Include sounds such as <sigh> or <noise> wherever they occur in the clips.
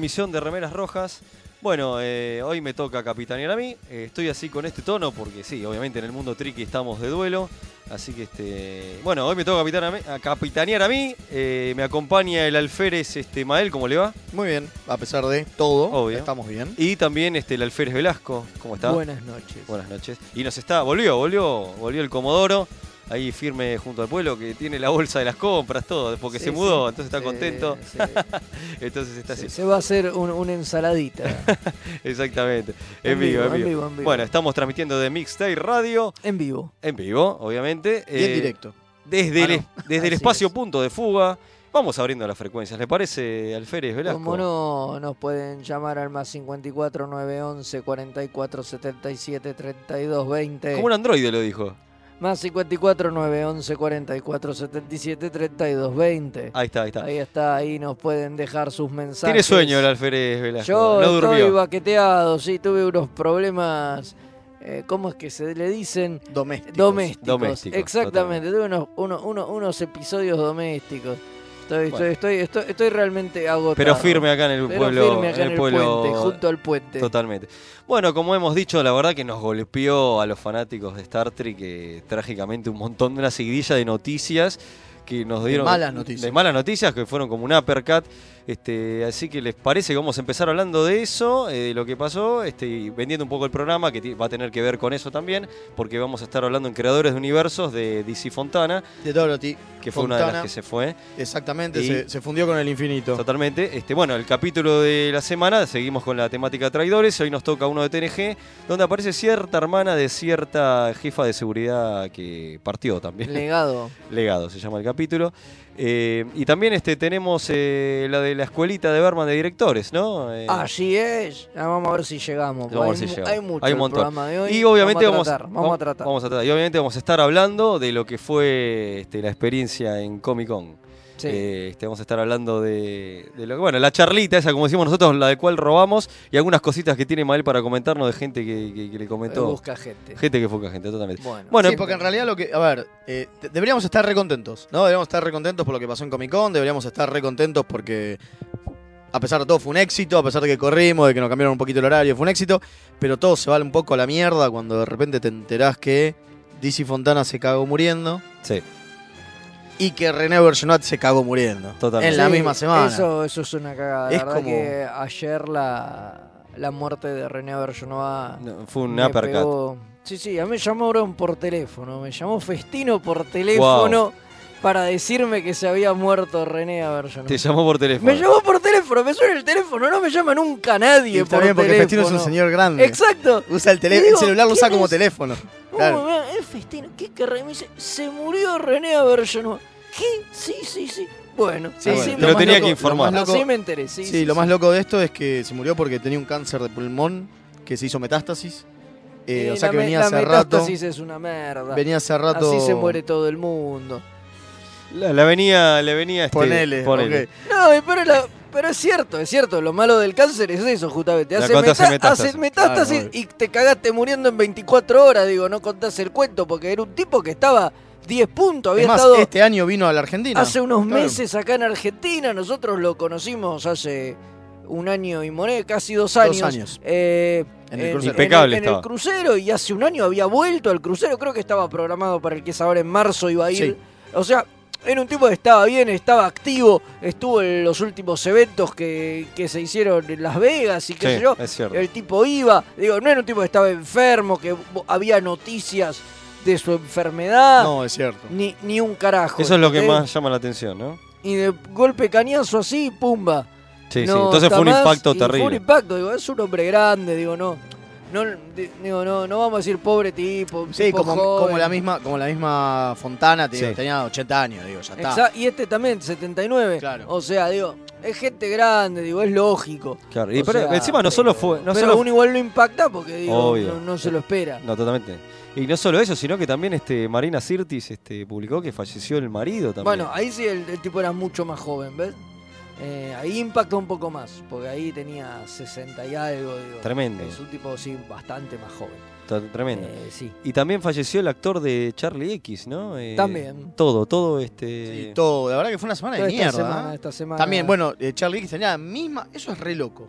emisión de Remeras Rojas. Bueno, eh, hoy me toca capitanear a mí. Eh, estoy así con este tono porque sí, obviamente en el mundo tricky estamos de duelo. Así que este. Bueno, hoy me toca capitan- a mí- a capitanear a mí. Eh, me acompaña el alférez este, Mael, ¿cómo le va? Muy bien, a pesar de todo, Obvio. estamos bien. Y también este, el alférez Velasco, ¿cómo está? Buenas noches. Buenas noches. Y nos está, volvió, volvió, volvió el Comodoro. Ahí firme junto al pueblo que tiene la bolsa de las compras, todo, porque Sí, se mudó, sí. entonces está Sí, contento. <laughs> Entonces está así. se va a hacer un- una ensaladita. <laughs> Exactamente. En, En vivo, vivo, en en vivo. vivo, en vivo. Bueno, estamos transmitiendo de Mixtape Radio, en vivo. en vivo, obviamente. Y en eh, directo. Desde, Ah, el, no. desde el espacio es. punto de fuga. Vamos abriendo las frecuencias. ¿Le parece, Alférez Velasco? Como no, nos pueden llamar al más 54 911 44 77 32 20. Como un androide lo dijo. Más 54 911 44 77 32 20. Ahí está, ahí está. Ahí está, ahí nos pueden dejar sus mensajes. Tiene sueño el Alférez Velasco. Yo no estoy durmió. baqueteado, sí, tuve unos problemas. eh, ¿Cómo es que se le dicen? Domésticos. Domésticos. Domésticos, Exactamente, tuve unos, uno- uno- unos episodios domésticos. Estoy, Bueno. estoy, estoy, realmente agotado. Pero firme acá en el Pero pueblo. firme acá en el, pueblo puente, junto al puente. Totalmente. Bueno, como hemos dicho, la verdad que nos golpeó a los fanáticos de Star Trek eh, trágicamente un montón de una seguidilla de noticias que nos dieron malas noticias. de malas noticias que fueron como un uppercut. Este, así que les parece que vamos a empezar hablando de eso, eh, de lo que pasó, este, y vendiendo un poco el programa que va a tener que ver con eso también, porque vamos a estar hablando en creadores de universos de DC Fontana, De Dorothy. que fue una de las que se fue. Exactamente, Y- se, se fundió con el infinito. Totalmente. Este, bueno, el capítulo de la semana, seguimos con la temática traidores. Hoy nos toca uno de TNG, donde aparece cierta hermana de cierta jefa de seguridad que partió también. Legado. <laughs> Legado se llama el capítulo. Eh, y también este, tenemos eh, la de la escuelita de Berman de directores, ¿no? Eh, Así es. Ya vamos a ver si llegamos. Vamos a ver hay, si mu- llegamos. hay mucho Hay un montón. programa de hoy. y obviamente vamos a tratar. Vamos a tratar. vamos a tratar. Y obviamente vamos a estar hablando de lo que fue este, la experiencia en Comic Con. Sí. Eh, este, vamos a estar hablando de, de lo bueno, la charlita esa, como decimos nosotros, la de cual robamos, y algunas cositas que tiene Mael para comentarnos de gente que, que- que le comentó. Busca gente. Gente que fue gente, totalmente. Bueno. Bueno, sí, porque en realidad lo que. A ver, eh, de- deberíamos estar recontentos, ¿no? Deberíamos estar recontentos por lo que pasó en Comic Con, deberíamos estar recontentos porque. A pesar de todo fue un éxito, a pesar de que corrimos, de que nos cambiaron un poquito el horario, fue un éxito, pero todo se va un poco a la mierda cuando de repente te enterás que DC Fontana se cagó muriendo sí, y que René Bergenot se cagó muriendo. Totalmente. En la Sí, misma semana. Eso, eso es una cagada. La Es verdad como- que ayer la, la muerte de René Bergenova no, fue un uppercut. pegó- Sí, sí, a mí me llamaron por teléfono. Me llamó Festino por teléfono para decirme que se había muerto René Bergenova. Te llamó por teléfono. Me llamó por teléfono, me suena el teléfono, no me llama nunca nadie Y está por bien porque teléfono. Festino es un señor grande. Exacto. Usa el, digo, el celular lo usa ¿quién como es? teléfono. ¿Cómo Claro. me- es Festino? ¿Qué me dice, se murió René Bergenova. ¿Qué? Sí, sí, sí. Bueno, Sí, bueno, Te lo tenía loco- que informar. lo más así loco- me enteré. Sí, Sí, sí, lo sí. más loco de esto es que se murió porque tenía un cáncer de pulmón que se hizo metástasis. Eh, o sea la que venía la hace rato. metástasis es una merda. Venía hace rato. Así se muere todo el mundo. La, la venía, le venía este, Ponele. No, pero, la- pero es cierto, es cierto. Lo malo del cáncer es eso, justamente. Hace, metástasis. haces metástasis Claro, y te cagaste muriendo en 24 horas. Digo, no contás el cuento porque era un tipo que estaba 10 puntos. Había Es más, estado este año vino a la Argentina. hace unos Claro. meses acá en Argentina. Nosotros lo conocimos hace un año y moneda, casi dos Dos años. años. Eh, En el crucero. Impecable en el- en el crucero y hace un año había vuelto al crucero. Creo que estaba programado para el que es ahora en marzo iba a ir. Sí. O sea, era un tipo que estaba bien, estaba activo, estuvo en los últimos eventos que, que se hicieron en Las Vegas y qué Sí, sé yo. es cierto. El tipo iba, digo, no era un tipo que estaba enfermo, que había noticias de su enfermedad, No, es cierto. ni, ni un carajo. Eso es lo que más llama la atención, ¿no? Y de golpe cañazo así, pumba. Sí, sí. Entonces fue un impacto y Fue un terrible. impacto, digo, es un hombre grande, digo, no. No, di- digo, no, no vamos a decir pobre tipo. Sí, tipo como, joven. como la misma, como la misma Fontana, te digo, Sí. tenía 80 años, digo, ya está. Y este también, 79. Claro. O sea, digo, es gente grande, digo, es lógico. Claro. Y pero sea, encima no solo fue. No pero solo uno igual lo impacta porque digo, no, no se lo espera. No, totalmente. Y no solo eso, sino que también este Marina Sirtis este, publicó que falleció el marido también. Bueno, ahí sí el, el tipo era mucho más joven, ¿ves? Eh, ahí impacta un poco más, porque ahí tenía 60 y algo, digo. Tremendo. Es un tipo, sí, bastante más joven. Tremendo. Eh, sí. Y también falleció el actor de Charlie X, ¿no? Eh, También. Todo, todo este. Sí, todo. La verdad que fue una semana de esta mierda. semana, ¿eh? esta semana. También, bueno, eh, Charlie X tenía la misma. Eso es re loco.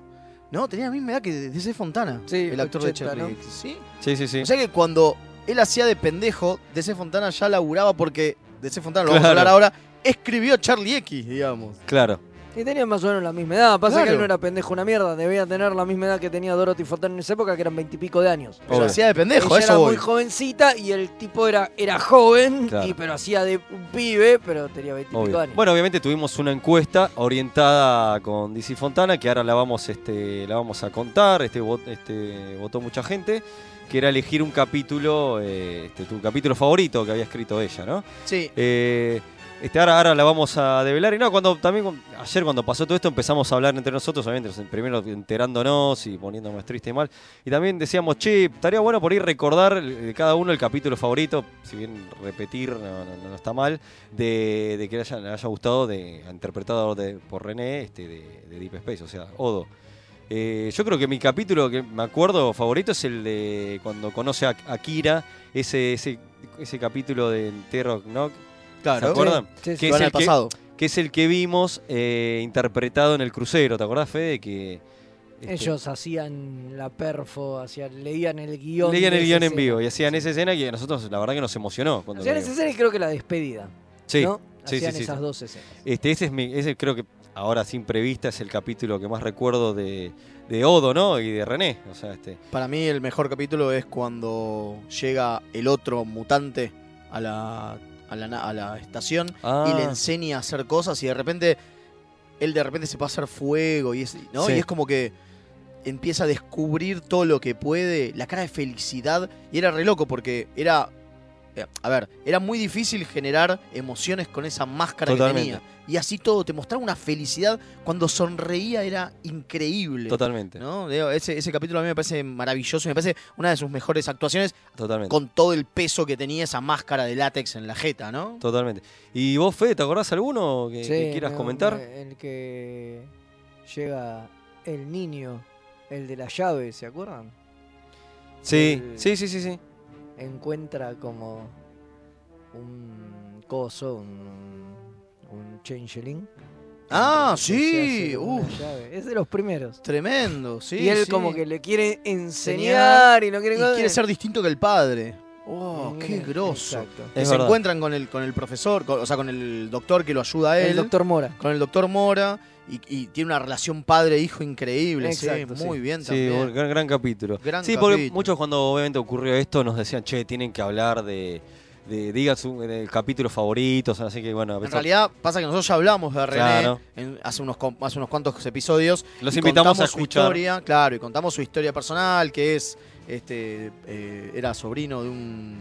No, tenía la misma edad que DC Fontana. Sí, el actor 80, de Charlie ¿no? X. ¿Sí? Sí, sí, sí. O sea que cuando él hacía de pendejo, DC Fontana ya laburaba porque DC Fontana, lo vamos a hablar ahora, escribió Charlie X, digamos. Claro. Y tenía más o menos la misma edad. Pasa que Claro. él no era pendejo una mierda. Debía tener la misma edad que tenía Dorothy Fontana en esa época, que eran veintipico de años. Pero Obvio. hacía de pendejo, Ella eso era voy. muy jovencita y el tipo era, era joven, Claro. y, pero hacía de un pibe, pero tenía veintipico Obvio. años. Bueno, obviamente tuvimos una encuesta orientada con DC Fontana, que ahora la vamos, este, la vamos a contar. Este, este, votó mucha gente. Que era elegir un capítulo, eh, este, tu capítulo favorito que había escrito ella, ¿no? Sí. Eh, este, ahora, ahora la vamos a develar. Y no, cuando también ayer cuando pasó todo esto empezamos a hablar entre nosotros, obviamente, primero enterándonos y poniéndonos triste y mal. Y también decíamos, che, estaría bueno por ir recordar eh, cada uno el capítulo favorito, si bien repetir no, no- está mal, de, de que le haya, gustado, de interpretado de- por René este, de, de Deep Space, o sea, Odo. Eh, yo creo que mi capítulo que me acuerdo favorito es el de cuando conoce a, a Kira, ese, ese, ese capítulo de Terror Knock. Claro. ¿Se acuerdan? Sí, sí, Que sí. es el que- pasado. que es el que vimos eh, interpretado en el crucero, ¿te acordás, Fede? Que este, Ellos hacían la perfo, hacían, leían el guion. leían el guion en escena. vivo y hacían esa escena que a nosotros la verdad que nos emocionó. Cuando Hacían esa escena y creo que la despedida. Sí, ¿no? sí, Hacían sí, sí, esas sí. dos escenas. Este, ese es mi, ese creo que ahora sin prevista es el capítulo que más recuerdo de, de Odo, ¿no? Y de René. O sea, este. Para mí el mejor capítulo es cuando llega el otro mutante a la, a la, a la estación y Ah. le enseña a hacer cosas y de repente él de repente se pasa a hacer fuego y es, ¿no? Sí. y es como que empieza a descubrir todo lo que puede, la cara de felicidad y era re loco porque era a ver, era muy difícil generar emociones con esa máscara Totalmente. que tenía. Y así todo, te mostraba una felicidad. Cuando sonreía era increíble. Totalmente. ¿no? Ese, ese capítulo a mí me parece maravilloso, me parece una de sus mejores actuaciones Totalmente. con todo el peso que tenía esa máscara de látex en la jeta, ¿no? Totalmente. ¿Y vos, Fede, te acordás alguno que, quieras me- comentar? me- El que llega el niño, el de la llave, ¿se acuerdan? Sí, el- sí, sí, sí, sí. Encuentra como un coso, un, un changeling. Ah, sí, uf. Es de los primeros. Tremendo, sí. y él sí. como que le quiere enseñar y no quiere... Y quiere ser distinto que el padre. Oh, qué grosso. exacto. Que Es se verdad. encuentran con el, con el profesor, con- o sea, con el doctor que lo ayuda a él. El doctor Mora. Con el doctor Mora. Y, y tiene una relación padre-hijo increíble. Exacto, sí, sí. muy bien Sí, también. gran, gran capítulo. Gran sí, porque capítulo. muchos cuando obviamente ocurrió esto nos decían, che, tienen que hablar de, de digan su del capítulo favorito, o sea, así que bueno, a En realidad pasa que nosotros ya hablamos de René Claro. en- hace, unos, com- hace unos cuantos episodios. los y invitamos a contamos su escuchar. historia, claro, y contamos su historia personal, que es, este, eh, era sobrino de un,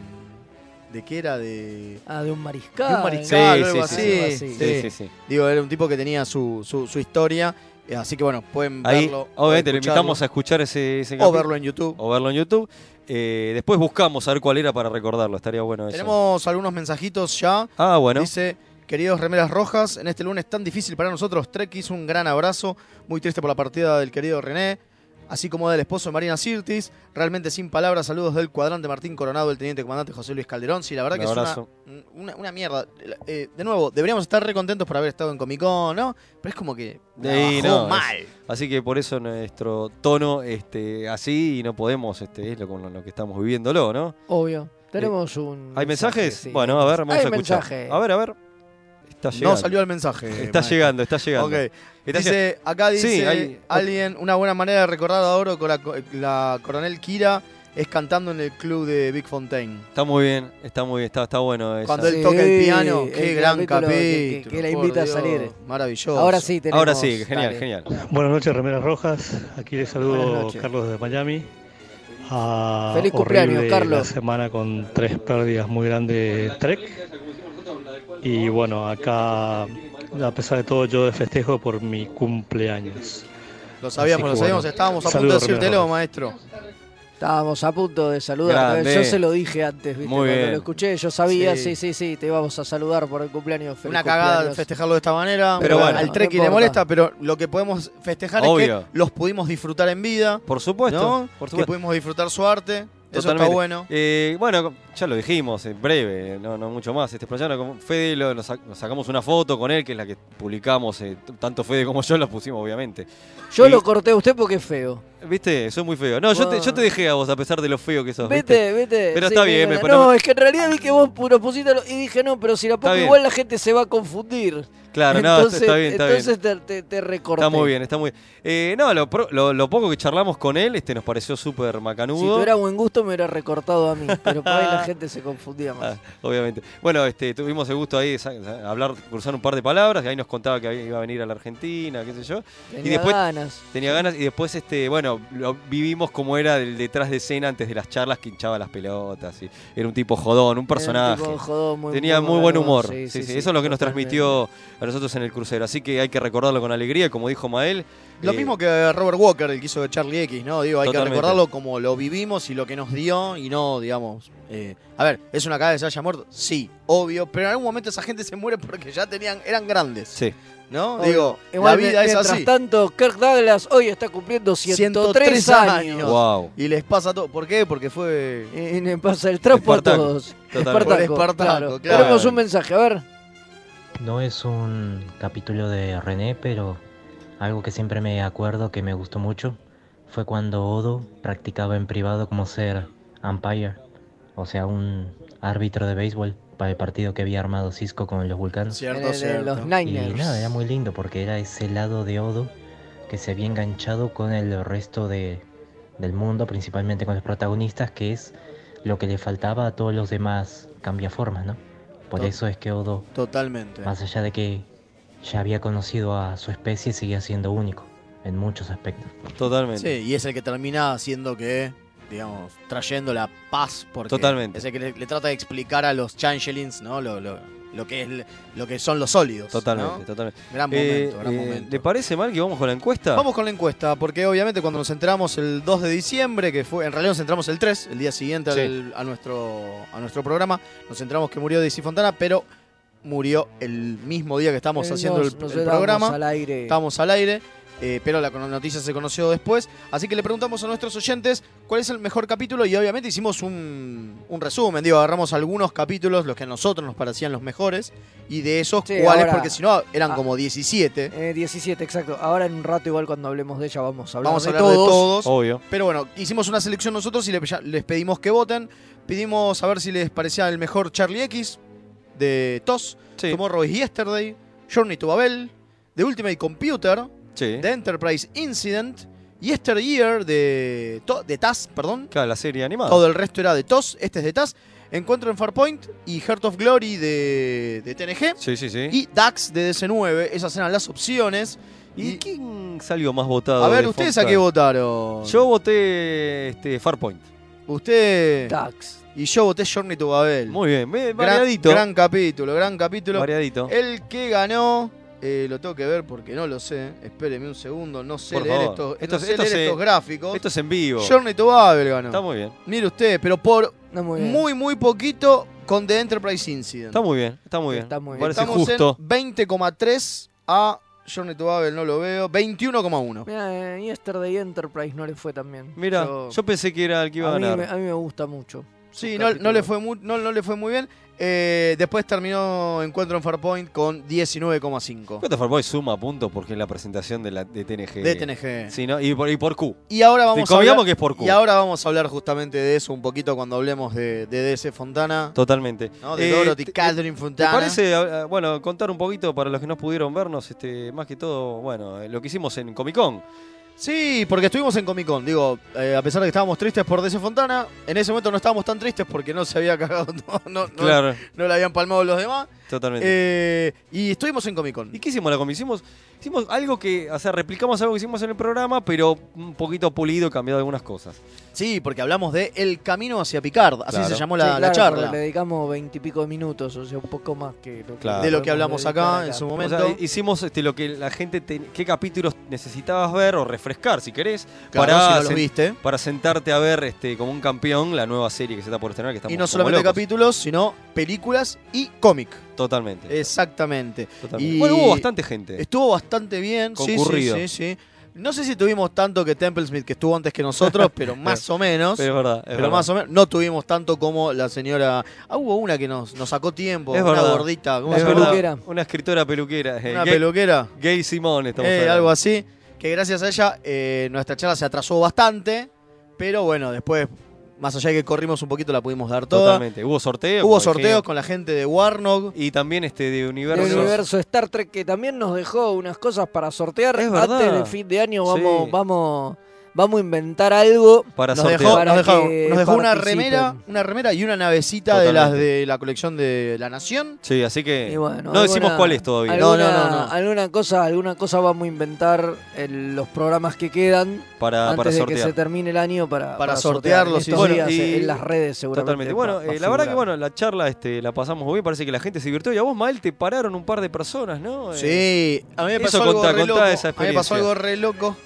¿de qué era? De, Ah, de un mariscal. De un mariscal o algo sí, así. sí, Sí, sí. sí, sí. digo, era un tipo que tenía su, su, su historia, eh, así que bueno, pueden Ahí, verlo. obviamente, le invitamos a escuchar ese, ese o verlo en YouTube. o verlo en YouTube. Eh, después buscamos a ver cuál era para recordarlo, estaría bueno eso. Tenemos algunos mensajitos ya. Ah, bueno. Dice, queridos remeras rojas, en este lunes tan difícil para nosotros, Trek hizo un gran abrazo, muy triste por la partida del querido René. Así como del esposo de Marina Sirtis. Realmente sin palabras, saludos del cuadrante Martín Coronado, del teniente comandante José Luis Calderón. Sí, la verdad Un que es una, una, una mierda. Eh, de nuevo, deberíamos estar re contentos por haber estado en Comic Con, ¿no? Pero es como que Sí, bajó no, mal. Así que por eso nuestro tono este, así y no podemos, este, es lo, con lo que estamos viviéndolo, ¿no? Obvio. Tenemos un. ¿Hay mensajes? sí. Bueno, a ver, vamos Hay a escuchar. mensaje. A ver, a ver. Está llegando. No salió el mensaje. Está maestro. llegando, está llegando. Está. Dice, acá dice Sí, hay- alguien, una buena manera de recordar a Oro con la, la coronel Kira es cantando en el club de Big Fontaine. Está muy bien, está muy bien, está, está bueno. esa. Cuando él Sí, toca el piano, qué el gran capítulo que- que- que la invita a salir. Maravilloso. Ahora sí tenemos. Ahora sí, genial, dale. genial. Buenas noches, Remeras Rojas. Aquí les saludo. Carlos de Miami. Ah, Feliz cumpleaños, Carlos. La semana con tres pérdidas muy grandes de Trek. Y bueno, acá, a pesar de todo, yo festejo por mi cumpleaños. Lo sabíamos, lo que sabíamos, bueno. estábamos a punto de decírtelo, maestro. Estábamos a punto de saludar. Grande. Yo se lo dije antes, ¿viste? Muy Cuando bien. lo escuché, yo sabía, Sí. sí, sí, sí, te íbamos a saludar por el cumpleaños. Feliz Una cagada cumpleaños. festejarlo de esta manera. Pero bueno. al Treki No le molesta, pero lo que podemos festejar es que los pudimos disfrutar en vida, Por supuesto, ¿no? por Que supuesto. pudimos disfrutar su arte. Eso Totalmente. está bueno. Eh, bueno, ya lo dijimos, en breve, no, no mucho más. Este proyecto, con Fede, lo- nos, sac- nos sacamos una foto con él, que es la que publicamos, eh, tanto Fede como yo la pusimos, obviamente. Yo Y- lo corté a usted porque es feo. ¿Viste? Soy muy feo. No, yo te, yo te dejé a vos, a pesar de lo feo que sos. ¿viste? Vete, vete. Pero está bien, me No, es que en realidad vi que vos lo pusiste lo- y dije, no, pero si la pongo bien. igual la gente se va a confundir. Claro, no, entonces, está bien, está bien. entonces te, te, te recorté. Está muy bien, está muy bien. Eh, no, lo, lo- lo poco que charlamos con él este nos pareció súper Si macanudo. tuviera buen gusto me hubiera recortado a mí, pero por ahí la <laughs> gente se confundía más. Ah, obviamente. Bueno, este, tuvimos el gusto ahí de hablar, cruzar un par de palabras, y ahí nos contaba que iba a venir a la Argentina, qué sé yo. Tenía después- ganas. Tenía ganas y después, este, bueno, lo vivimos como era el detrás de escena antes de las charlas que hinchaba las pelotas. Y era un tipo jodón, un personaje. Era un tipo jodón, muy- Tenía muy, muy buen humor. sí, Sí, sí, sí, sí, Eso es lo que nos transmitió a nosotros en el crucero. Así que hay que recordarlo con alegría, y como dijo Mael. Lo eh, mismo que Robert Walker, el que hizo de Charlie X, ¿no? Digo, hay Totalmente. que recordarlo como lo vivimos y lo que nos dio y no, digamos. eh, a ver, ¿es una que se haya muerto? Sí, obvio, pero en algún momento esa gente se muere porque ya tenían, eran grandes, Sí. ¿no? Obvio. Digo, Igual, la vida es mientras así. tanto, Kirk Douglas hoy está cumpliendo 103, 103 años. años. Wow. Y les pasa todo. ¿Por qué? Porque fue. Y le pasa el trapo a todos. Espartaco, claro. Tenemos un mensaje, a ver. No es un capítulo de René, pero algo que siempre me acuerdo que me gustó mucho fue cuando Odo practicaba en privado como ser umpire, o sea, un árbitro de béisbol para el partido que había armado Cisco con los vulcanos. Cierto, los Y Niners. nada, era muy lindo porque era ese lado de Odo que se había enganchado con el resto de, del mundo, principalmente con los protagonistas, que es lo que le faltaba a todos los demás cambiaformas, ¿no? Por eso es que Odo Totalmente. más allá de que ya había conocido a su especie, seguía siendo único en muchos aspectos. Totalmente. Sí, y es el que termina haciendo que, digamos, trayendo la paz. Porque Totalmente. Es el que le, le trata de explicar a los changelings, ¿no? Lo, lo, lo que es lo que son los sólidos. Totalmente, ¿no? totalmente. Gran Eh, momento, gran eh, momento. ¿Le parece mal que vamos con la encuesta? Vamos con la encuesta, porque obviamente cuando nos enteramos el 2 de diciembre, que fue, en realidad nos enteramos el 3, el día siguiente Sí. al- a, nuestro, a nuestro programa, nos enteramos que murió Daisy Fontana, pero murió el mismo día que estamos Eh, haciendo nos- el, nos el programa. al aire. Estábamos al aire, eh, pero la noticia se conoció después. Así que le preguntamos a nuestros oyentes cuál es el mejor capítulo y obviamente hicimos un, un resumen. Digo, agarramos algunos capítulos, los que a nosotros nos parecían los mejores, y de esos Sí, cuáles, ahora- porque si no eran ah, como 17. Eh, 17, exacto. Ahora en un rato, igual cuando hablemos de ella, vamos a hablar, Vamos a de, hablar todos. de todos. Obvio. Pero bueno, hicimos una selección nosotros y les pedimos que voten. Pedimos a ver si les parecía el mejor Charlie X de TOS, Sí. Tomorrow is Yesterday, Journey to Babel, The Ultimate Computer, Sí. The Enterprise Incident, Yesteryear de, To- de TAS, perdón. Claro, la serie animada. Todo el resto era de TOS, este es de TAS. Encuentro en Farpoint y Heart of Glory de, de TNG. Sí, sí, sí. Y DAX de DC9, esas eran las opciones. ¿Y, Y- quién salió más votado? A ver, de ¿ustedes a qué votaron? Yo voté este, Farpoint. Usted. Tax. Y yo voté Journey to Babel. Muy bien, ve- Gran- variadito. Gran, capítulo, gran capítulo. variadito. El que ganó, eh, lo tengo que ver porque no lo sé. Espéreme un segundo, no sé Por leer, favor. estos, Esto- no sé esto leer se- estos gráficos. Esto es en vivo. Journey to Babel ganó. Está muy bien. Mire usted, pero por No, muy bien. muy, muy poquito con The Enterprise Incident. Está muy bien. Está muy bien. Está muy bien. Parece Estamos justo. en 20,3 a Journey to Babel no lo veo. 21,1. Mira, eh, Yesterday Enterprise no le fue tan bien. Mira, Yo- yo, pensé que era el que iba a a, mí, ganar. me, a mí me gusta mucho. Sí, no, le fue muy, no, no le fue muy bien. Eh, después terminó Encuentro en Farpoint con 19,5 Creo que Farboy suma puntos porque es la presentación de, la, de TNG. de TNG. Sí, ¿no? y, por, y por Q. Y ahora vamos a hablar, que es por Q. y ahora vamos a hablar justamente de eso un poquito cuando hablemos de, de DC Fontana, Totalmente. ¿no? de Eh, Dorothy te- Catherine ¿Te Fontana. parece, bueno, contar un poquito para los que no pudieron vernos, este, más que todo, bueno, eh, lo que hicimos en Comic Con? Sí, porque estuvimos en Comic Con. Digo, eh, a pesar de que estábamos tristes por DC Fontana, en ese momento no estábamos tan tristes porque no se había cagado, <laughs> no, no, no- Claro, no le habían palmado los demás. Totalmente. Eh, y estuvimos en Comic Con. ¿Y qué hicimos la comisión? Hicimos, hicimos algo que, o sea, replicamos algo que hicimos en el programa, pero un poquito pulido, cambiado algunas cosas. Sí, porque hablamos de El Camino hacia Picard, así Claro. se llamó Sí, la, charla. Le dedicamos veintipico de minutos, o sea, un poco más que lo que, Claro. De lo que hablamos acá en su O momento. sea, hicimos este, lo que la gente, te- qué capítulos necesitabas ver o refrescar, si querés, Claro, para, si no los sen- viste. para sentarte a ver este, como un campeón la nueva serie que se está por estrenar, que estamos Y no solamente locos. capítulos, sino películas y cómic. Totalmente. Exactamente. totalmente. y- Bueno, hubo bastante gente. Estuvo bastante bien. Sí, sí, Concurrido. sí, sí. No sé si tuvimos tanto que Templesmith, que estuvo antes que nosotros, <laughs> pero más o menos. Pero es verdad. es Pero verdad. más o menos, no tuvimos tanto como la señora. Ah, hubo una que nos, nos sacó tiempo, Es una verdad. gordita, ¿cómo se llama? peluquera. Una escritora peluquera. eh, Una Gay, peluquera. Gay Simón, estamos Eh, hablando. algo así. Que gracias a ella eh, nuestra charla se atrasó bastante. Pero bueno, después, más allá de que corrimos un poquito, la pudimos dar toda. Totalmente. Hubo sorteos. Hubo sorteos con la gente de Warnog. Y también este de universo. universo Star Trek que también nos dejó unas cosas para sortear. Es verdad. Antes del fin de año vamos, Sí. vamos, vamos a inventar algo. Para Nos sortear. dejó, Para nos dejó- que nos dejó una participen. remera, una remera y una navecita de las de la colección de La Nación. Sí, así que bueno, no decimos cuál es todavía. No, Alguna, no, no, no. Alguna cosa, alguna cosa vamos a inventar en los programas que quedan para, antes para de que sortear. se termine el año para, Para sortearlo, en sí, estos sí. días, Bueno, y- en las redes seguramente. Totalmente. Bueno, va eh, la verdad que bueno, la charla este, la pasamos muy bien, parece que la gente se divirtió. Y a vos, Mael, te pararon un par de personas, ¿no? Eh, Sí, a mí me pasó algo contá- re contá loco. esa a mí me pasó experiencia. algo re loco.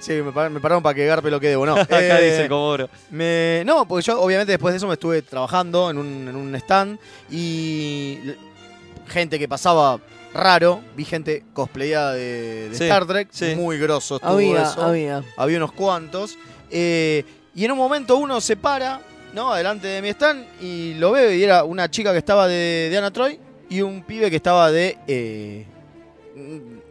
Sí, me pararon, me pararon para que garpe lo que debo, ¿no? <laughs> Acá Eh, dice el Comodoro. me- no, porque yo obviamente después de eso me estuve trabajando en un, en un stand y gente que pasaba raro, vi gente cosplayada de, de Sí, Star Trek, sí. muy grosso estuvo Había, eso. había. había unos cuantos. eh, y en un momento uno se para, ¿no? Adelante de mi stand y lo veo y era una chica que estaba de, de Anna Troy y un pibe que estaba de eh,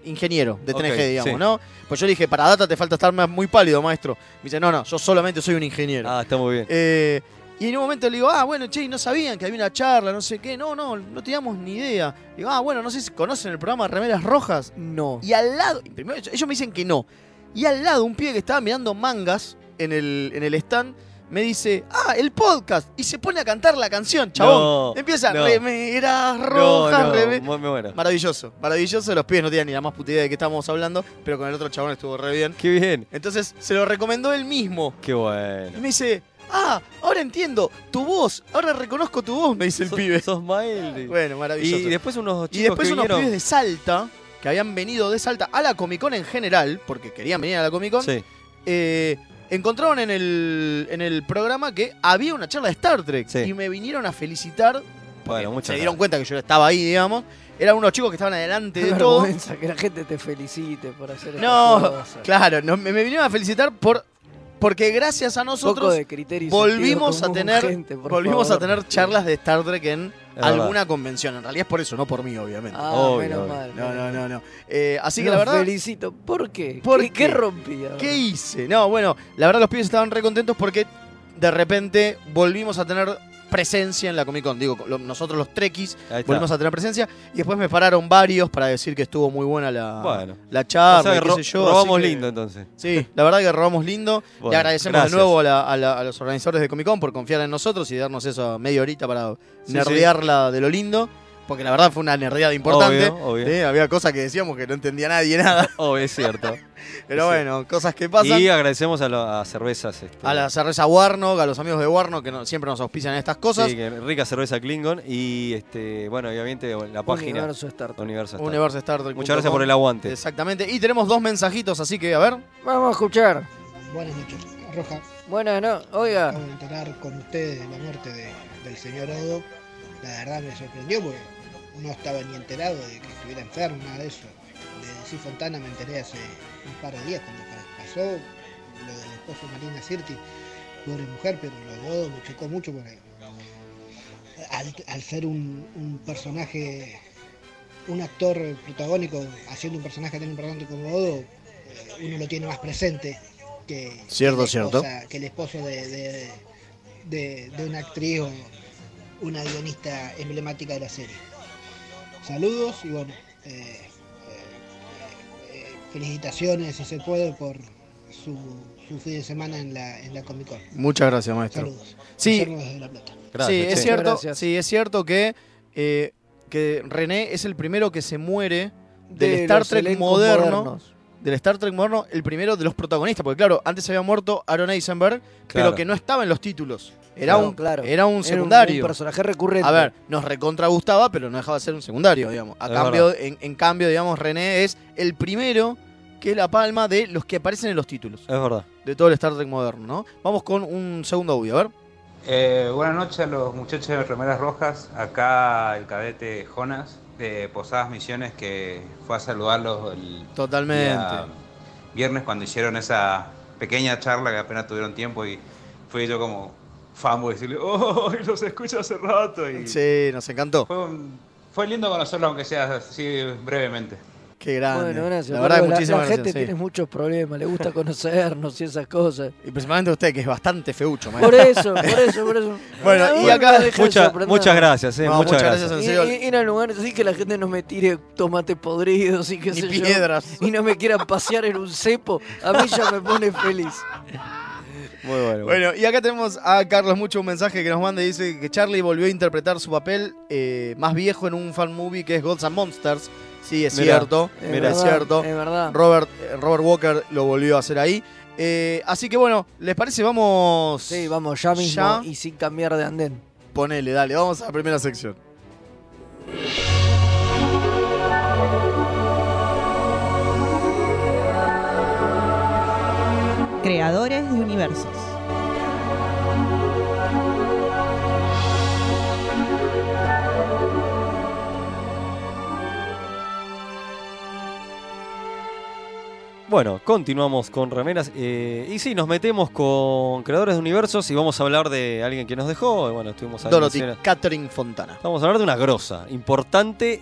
ingeniero, de TNG, Ok, digamos, sí. ¿no? Pues yo le dije, para data te falta estar más- muy pálido, maestro. Me dice, no, no, yo solamente soy un ingeniero. Ah, está muy bien. Eh, y en un momento le digo, ah, bueno, che, ¿y no sabían que había una charla, no sé qué. No, no, no teníamos ni idea. Digo, ah, bueno, no sé si conocen el programa Remeras Rojas. No. Y al lado, primero ellos me dicen que no. Y al lado, un pibe que estaba mirando mangas en el, en el stand me dice, ah, el podcast. Y se pone a cantar la canción, chabón. No, Empieza, no. remeras rojas, no. Maravilloso, maravilloso. Los pibes no tenían ni la más puta idea de qué estábamos hablando, pero con el otro chabón estuvo re bien. Qué bien. Entonces se lo recomendó él mismo. Qué Y bueno. me dice, ah, ahora entiendo, tu voz, ahora reconozco tu voz, me dice el Sos- pibe. Sos Mael. Bueno, maravilloso. y después unos chicos Y después que unos vinieron. pibes de Salta, que habían venido de Salta a la Comic Con en general, porque querían venir a la Comic Con, Sí. eh, encontraron en el, en el programa que había una charla de Star Trek. Sí. Y me vinieron a felicitar. porque Bueno, muchas se dieron gracias. cuenta que yo estaba ahí, digamos. Eran unos chicos que estaban adelante Qué de todo. vergüenza que la gente te felicite por hacer No, cosas. claro, no, me, me vinieron a felicitar por porque gracias a poco nosotros de volvimos a tener gente, volvimos a tener charlas de Star Trek en alguna verdad. convención. En realidad es por eso, no por mí, obviamente. Ah, Obvio, menos obvio. mal. no, no, no, mal. no. Eh, así que la verdad, felicito. ¿Por qué? ¿Por ¿Qué, qué? qué rompía? ¿qué hice? No, bueno, la verdad los pibes estaban re contentos porque de repente volvimos a tener presencia en la Comic Con. Digo, lo- nosotros los trekkies volvimos a tener presencia y después me pararon varios para decir que estuvo muy buena la, Bueno. la O charla, sea, qué ro- sé yo. así robamos que- lindo entonces. Sí, la verdad que robamos lindo. Bueno, Le agradecemos gracias. de nuevo a, la- a la- a los organizadores de Comic Con por confiar en nosotros y darnos esa media horita para Sí, nerdearla de lo lindo. Porque la verdad fue una nerdeada importante. Obvio, obvio. Sí, había cosas que decíamos que no entendía nadie <laughs> nada. Oh, es cierto. <laughs> Pero bueno, cosas que pasan. y agradecemos a, a cervezas. Este, A la cerveza Warnock, a los amigos de Warnock que no- siempre nos auspician estas cosas. Sí, que rica cerveza Klingon. Y este, bueno, obviamente la página Universo Star Trek. Universo. Star. Universo Star Trek. Muchas gracias por el aguante. Exactamente. Y tenemos dos mensajitos, así que a ver. Vamos a escuchar. Buenas noches, Roja. Buenas, no. Oiga. Acabo de enterar con ustedes de la muerte de- del señor Odo. La verdad me sorprendió porque no estaba ni enterado de que estuviera enfermo, nada de eso. de DC Fontana me enteré hace un par de días cuando pa- pasó lo del esposo Marina Sirti, pobre mujer, pero lo de Odo me chocó mucho porque al, al ser un, un personaje, un actor protagónico haciendo un personaje tan importante como Odo, eh, uno lo tiene más presente que, Cierto, que cierto. esposa- que el esposo de, de, de- de una actriz o una guionista emblemática de la serie. Saludos y bueno, eh, eh, eh, felicitaciones si se puede por su, su fin de semana en la, en la Comic Con. Muchas gracias, maestro. Saludos. Sí, desde La Plata. Gracias, sí, es cierto, Gracias. sí, es cierto que, eh, que René es el primero que se muere del De Star Trek moderno. modernos. Del Star Trek moderno, el primero de los protagonistas. Porque claro, antes había muerto Aaron Eisenberg, pero que no estaba en los títulos. Era, Claro, un, claro. era un Era un- secundario. Un, personaje recurrente. A ver, nos recontra gustaba, pero no dejaba de ser un secundario, digamos. A Es cambio, en, en cambio, digamos, René es el primero que la palma de los que aparecen en los títulos. Es verdad. De todo el Star Trek moderno, ¿no? Vamos con un segundo audio, a ver. Eh, buenas noches a los muchachos de Remeras Rojas. Acá el cadete Jonas de Posadas Misiones que fue a saludarlos el Totalmente. viernes cuando hicieron esa pequeña charla que apenas tuvieron tiempo y fui yo como fanboy decirle, ¡Oh, <laughs> los escucho hace rato! Y Sí, nos encantó. fue, fue lindo conocerlo aunque sea así brevemente. Qué grande. Bueno, gracias. La verdad, que Pablo. la, muchísimas la gente gracias. sí. tiene muchos problemas, le gusta conocernos y esas cosas. Y principalmente usted, que es bastante feucho, maestro. Por eso, por eso, por eso. <laughs> Bueno, y acá- Mucha- muchas gracias, eh, No, muchas, muchas gracias. gracias, Y- y- Ir a lugares así que la gente no me tire tomate podridos y sé yo, piedras. y no me quieran pasear en un cepo, a mí ya me pone feliz. Muy bueno. Bueno, y acá tenemos a Carlos Mucho un mensaje que nos manda y dice que Charlie volvió a interpretar su papel eh, más viejo en un fan movie que es Gods and Monsters. Sí, es Mirá, cierto. Es Mira, es cierto. Es verdad. Robert, eh, Robert Walker lo volvió a hacer ahí. Eh, así que bueno, ¿les parece? Vamos. Sí, vamos, ya mismo Ya. y sin cambiar de andén. Ponele, dale, vamos a la primera sección. Creadores de universos. Bueno, continuamos con remeras. eh, y sí, nos metemos con creadores de universos y vamos a hablar de alguien que nos dejó. Bueno, estuvimos ahí Dorothy Catherine Fontana. Vamos a hablar de una grosa, importante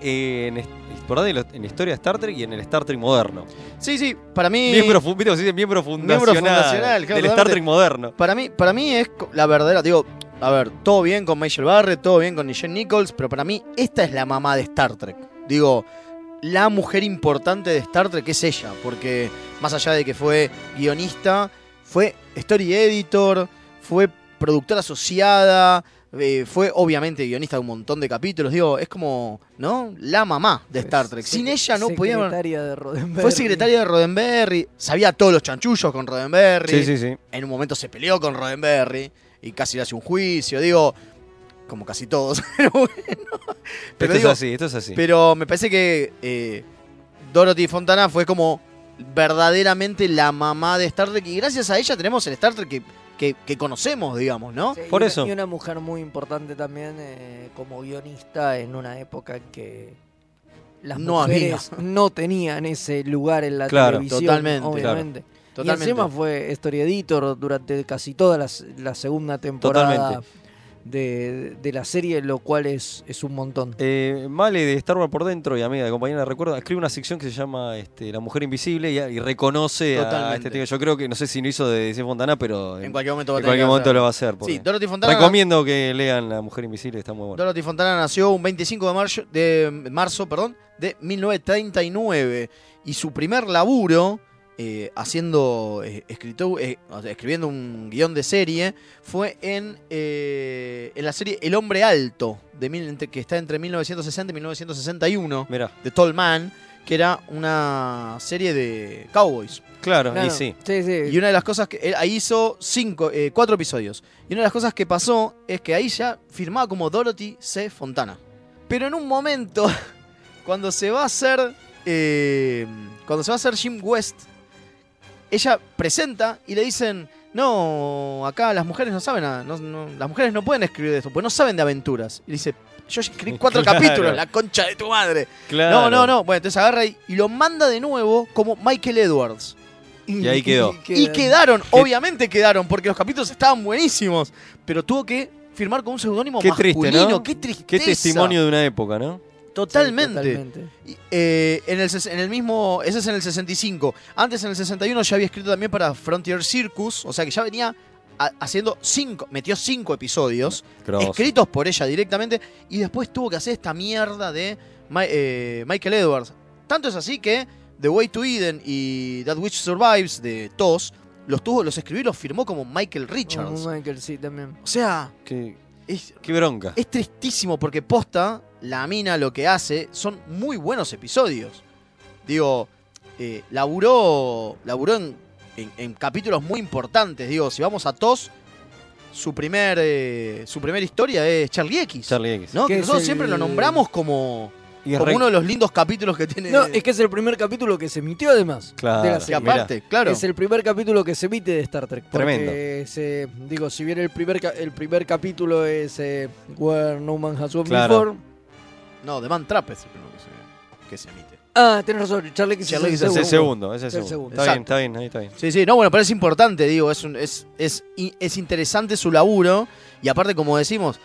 importante en la- en la historia de Star Trek y en el Star Trek moderno. Sí, sí, para mí. Miembro, fu- ¿viste cómo se dice? miembro fundacional, fundacional, del Star. Trek moderno. Para mí, para mí es la verdadera, digo, a ver, todo bien con Michelle Barrett, todo bien con Nichelle Nichols, pero para mí esta es la mamá de Star Trek. Digo, la mujer importante de Star Trek es ella, porque más allá de que fue guionista, fue story editor, fue productora asociada, eh, fue obviamente guionista de un montón de capítulos, digo, es como, ¿no? La mamá de Star Trek. Sin ella no podía... Secretaria de Roddenberry. Fue secretaria de Roddenberry, sabía todos los chanchullos con Roddenberry Sí, sí, sí. en un momento se peleó con Roddenberry y casi le hace un juicio, digo, como casi todos, <laughs> pero bueno. Pero, esto digo, es así, esto es así. pero me parece que eh, Dorothy Fontana fue como verdaderamente la mamá de Star Trek y gracias a ella tenemos el Star Trek que, que- que conocemos, digamos, ¿no? Sí, y Por una- eso. Y una mujer muy importante también eh, como guionista en una época en que las No mujeres no tenían ese lugar en la Claro, televisión, totalmente, obviamente. Totalmente. Y encima fue story editor durante casi toda la, la segunda temporada Totalmente. De, de la serie, lo cual es, es un montón. Eh, Male de Star Wars por dentro y amiga de compañera recuerda, escribe una sección que se llama este, La Mujer Invisible y, y reconoce a este tío. Yo creo que, no sé si lo hizo de DC Fontana, pero en en, cualquier momento va en cualquier momento lo va a hacer. Sí, Dorothy Fontana Recomiendo que lean La Mujer Invisible, está muy bueno. Dorothy Fontana nació un 25 de marzo, de marzo perdón, de 1939 y su primer laburo eh, haciendo eh, escrito- eh, escribiendo un guion de serie fue en, eh, en la serie El Hombre Alto de mil- entre- que está entre 1960 y 1961 Mirá, de Tall Man que era una serie de cowboys claro, Claro, y sí. sí, sí. y una de las cosas que él ahí hizo cinco, eh, cuatro episodios. Y una de las cosas que pasó es que ahí ya firmaba como Dorothy C. Fontana. Pero en un momento, <laughs> cuando se va a hacer. eh, cuando se va a hacer Jim West, ella presenta y le dicen. No, acá las mujeres no saben nada. no- no- las mujeres no pueden escribir de esto, porque no saben de aventuras. Y dice, yo ya escribí cuatro <laughs> Claro. capítulos, la concha de tu madre. Claro. No, no, no. Bueno, entonces agarra y, y lo manda de nuevo como Michael Edwards. Y ahí quedó. Y quedaron, obviamente quedaron, porque los capítulos estaban buenísimos. Pero tuvo que firmar con un seudónimo masculino. triste, ¿no? Qué tristeza. Qué testimonio de una época, ¿no? Totalmente. Sí, totalmente. Y, eh, en, el, en el mismo. Ese es en el 65. Antes, en el 61, ya había escrito también para Frontier Circus. O sea que ya venía ha- haciendo cinco. Metió cinco episodios. Escritos por ella directamente. Y después tuvo que hacer esta mierda de Ma- eh, Michael Edwards. Tanto es así que The Way to Eden y That Which Survives de TOS. Los tuvo, los escribió y los firmó como Michael Richards. Como Michael, sí, también. O sea, Qué, es, qué bronca. es tristísimo porque posta, la mina lo que hace son muy buenos episodios. Digo, eh, laburó, laburó en, en- en capítulos muy importantes. Digo, si vamos a TOS, su primer eh, su primera historia es Charlie X. Charlie X. ¿no? Que nosotros el- siempre lo nombramos como, Y como re- uno de los lindos capítulos que tiene. No, es que es el primer capítulo que se emitió además. Claro. de la aparte, claro. Es el primer capítulo que se emite de Star Trek. Tremendo. Digo, si bien el primer, el primer capítulo es eh, Where No Man Has Walked Claro. Before. No, The Man Trap es el primero que se, que se emite. Ah, tenés razón, Charlie X Charlie es el Es el segundo. es el segundo. segundo. Está bien, está bien, ahí está bien. Sí, sí, no, bueno, pero es importante, digo, es, un- es, es, i- es interesante su laburo. Y aparte, como decimos,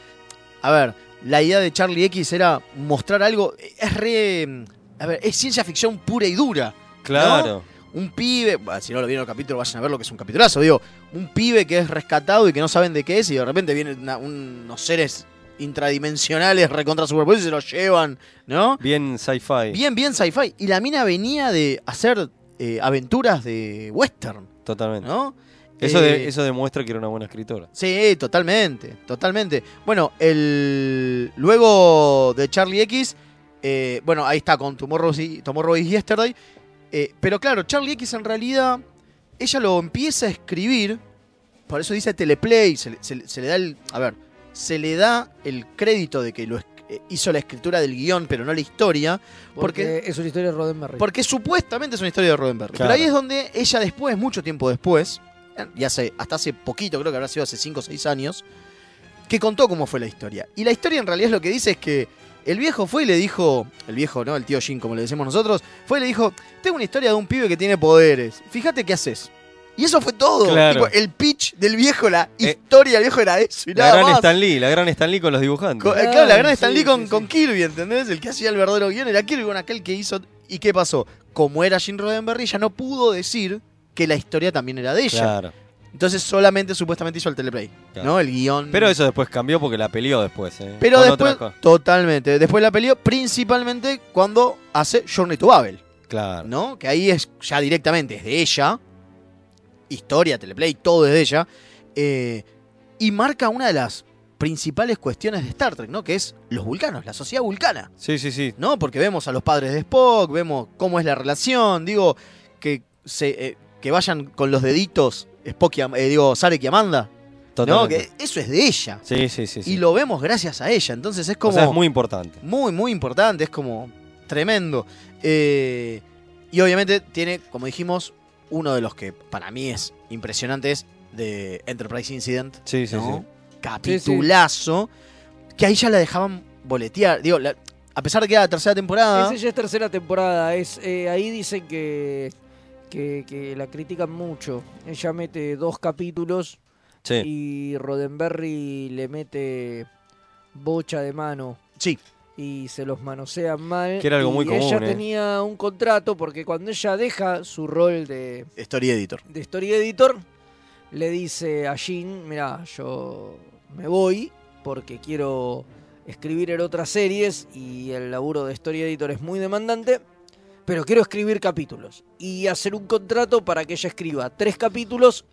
a ver, la idea de Charlie X era mostrar algo. Es re. A ver, es ciencia ficción pura y dura. Claro. Un pibe, bah, si no lo vieron el capítulo, vayan a ver lo que es un capitulazo. Digo, un pibe que es rescatado y que no saben de qué es, y de repente vienen una- unos seres intradimensionales recontra superpoderosos y se los llevan, ¿no? Bien sci-fi. Bien, bien sci-fi. Y la mina venía de hacer eh, aventuras de western, Totalmente. ¿no? Eso, Eh, de- eso demuestra que era una buena escritora. Sí, totalmente, totalmente. Bueno, el luego de Charlie X, eh, bueno, ahí está con Tomorrow, y- Tomorrow is Yesterday. eh, pero claro, Charlie X en realidad, ella lo empieza a escribir, por eso dice teleplay, se, le- se le- se le da el... A ver, se le da el crédito de que lo eh, hizo la escritura del guion, pero no la historia, Porque, es una historia de Roddenberry. porque supuestamente es una historia de Roddenberry. Claro. Pero ahí es donde ella después, mucho tiempo después, y hace, hasta hace poquito, creo que habrá sido hace 5 o 6 años, que contó cómo fue la historia. Y la historia en realidad es lo que dice es que el viejo fue y le dijo, el viejo, ¿no? El tío Jin, como le decimos nosotros, fue y le dijo, tengo una historia de un pibe que tiene poderes. Fíjate qué haces. Y eso fue todo. Claro. Tipo, el pitch del viejo, la Eh, historia del viejo era eso y La nada gran más. Stan Lee, la gran Stan Lee con los dibujantes. Eh, claro, la gran Stan sí, Lee con, sí, con. Kirby, ¿entendés? El que hacía el verdadero guion era Kirby con aquel que hizo. ¿Y qué pasó? Como era Jim Roddenberry, ya no pudo decir que la historia también era de ella. Claro. Entonces solamente supuestamente hizo el teleplay, Claro. ¿no? El guion. Pero eso después cambió porque la peleó después. ¿eh? Pero Con después, totalmente. Después la peleó principalmente cuando hace Journey to Babel, Claro. ¿no? Que ahí es ya directamente, es de ella. Historia, teleplay, todo es de ella. eh, y marca una de las principales cuestiones de Star Trek, ¿no? Que es los vulcanos, la sociedad vulcana. Sí, sí, sí. ¿no? Porque vemos a los padres de Spock, vemos cómo es la relación, digo, que se eh, que vayan con los deditos Spock y eh, digo, Sarek y Amanda, ¿no? Totalmente. Que eso es de ella. Sí, sí, sí. sí. Y lo vemos gracias a ella, entonces es O como sea, es muy importante. muy, muy importante, es como tremendo. Eh, y obviamente tiene, como dijimos, uno de los que para mí es impresionante es de Enterprise Incident, Sí, sí, ¿no? sí. Capitulazo, que ahí ya la dejaban boletear, digo, la- a pesar de que era la tercera temporada... Esa ya es tercera temporada. Es, eh, ahí dicen que, que, que la critican mucho. Ella mete dos capítulos Sí. y Roddenberry le mete bocha de mano. Sí. Y se los manosean mal. Que era algo y muy común, Ella eh. tenía un contrato porque cuando ella deja su rol de, Story Editor. de story editor, le dice a Jean, mira, yo me voy porque quiero escribir en otras series y el laburo de story editor es muy demandante, pero quiero escribir capítulos y hacer un contrato para que ella escriba tres capítulos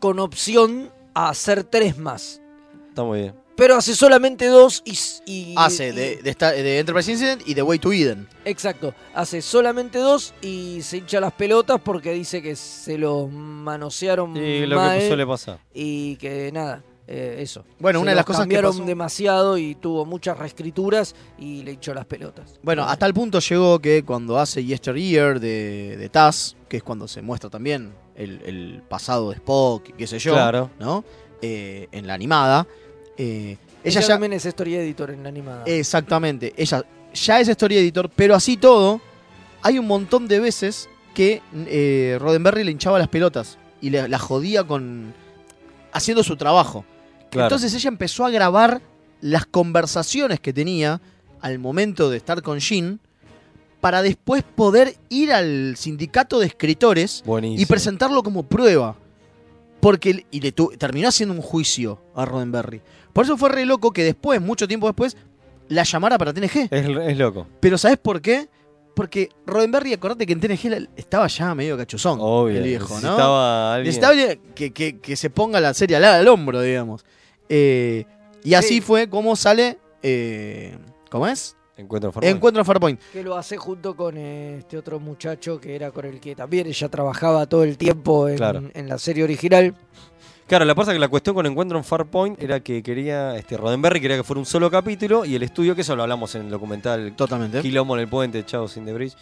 con opción a hacer tres más. Está muy bien. Pero hace solamente dos y... Hace y- de, de, esta- de Enterprise Incident y The Way to Eden. Exacto, hace solamente dos y se hincha las pelotas porque dice que se los manosearon Y lo mal que suele pasar. y que nada, eh, eso. Bueno, Se una de las cosas que cambiaron pasó- demasiado y tuvo muchas reescrituras y le hinchó las pelotas. Bueno, hasta el punto llegó que cuando hace Yesteryear de, de Taz, que es cuando se muestra también el, el pasado de Spock, y qué sé yo, Claro. ¿no? Eh, en la animada, eh, Ella, Ella ya, también es story editor en la animada. exactamente, ella ya es story editor, pero así todo, hay un montón de veces que eh, Roddenberry le hinchaba las pelotas y le- la jodía con haciendo su trabajo. Claro. Entonces ella empezó a grabar las conversaciones que tenía al momento de estar con Jin para después poder ir al sindicato de escritores Buenísimo. y presentarlo como prueba. Porque y le tu- terminó haciendo un juicio a Roddenberry. Por eso fue re loco que después, mucho tiempo después, la llamara para TNG. Es, es loco. Pero ¿sabes por qué? Porque Roddenberry, acordate que en TNG estaba ya medio cachuzón. Obvio. el viejo, ¿no? necesitaba alguien. Necesitaba que, que- que se ponga la serie al, al hombro, digamos. Eh, y así Sí. fue como sale. eh, ¿Cómo es? Encuentro Farpoint. Encuentro en Farpoint. Que lo hace junto con este otro muchacho que era con el que también ella trabajaba todo el tiempo en, Claro. en la serie original. Claro, la pasa que la cuestión con Encuentro en Farpoint era que quería, este, Roddenberry quería que fuera un solo capítulo y el estudio, que eso lo hablamos en el documental Totalmente. Quilombo en el Puente, Chaos in the Bridge,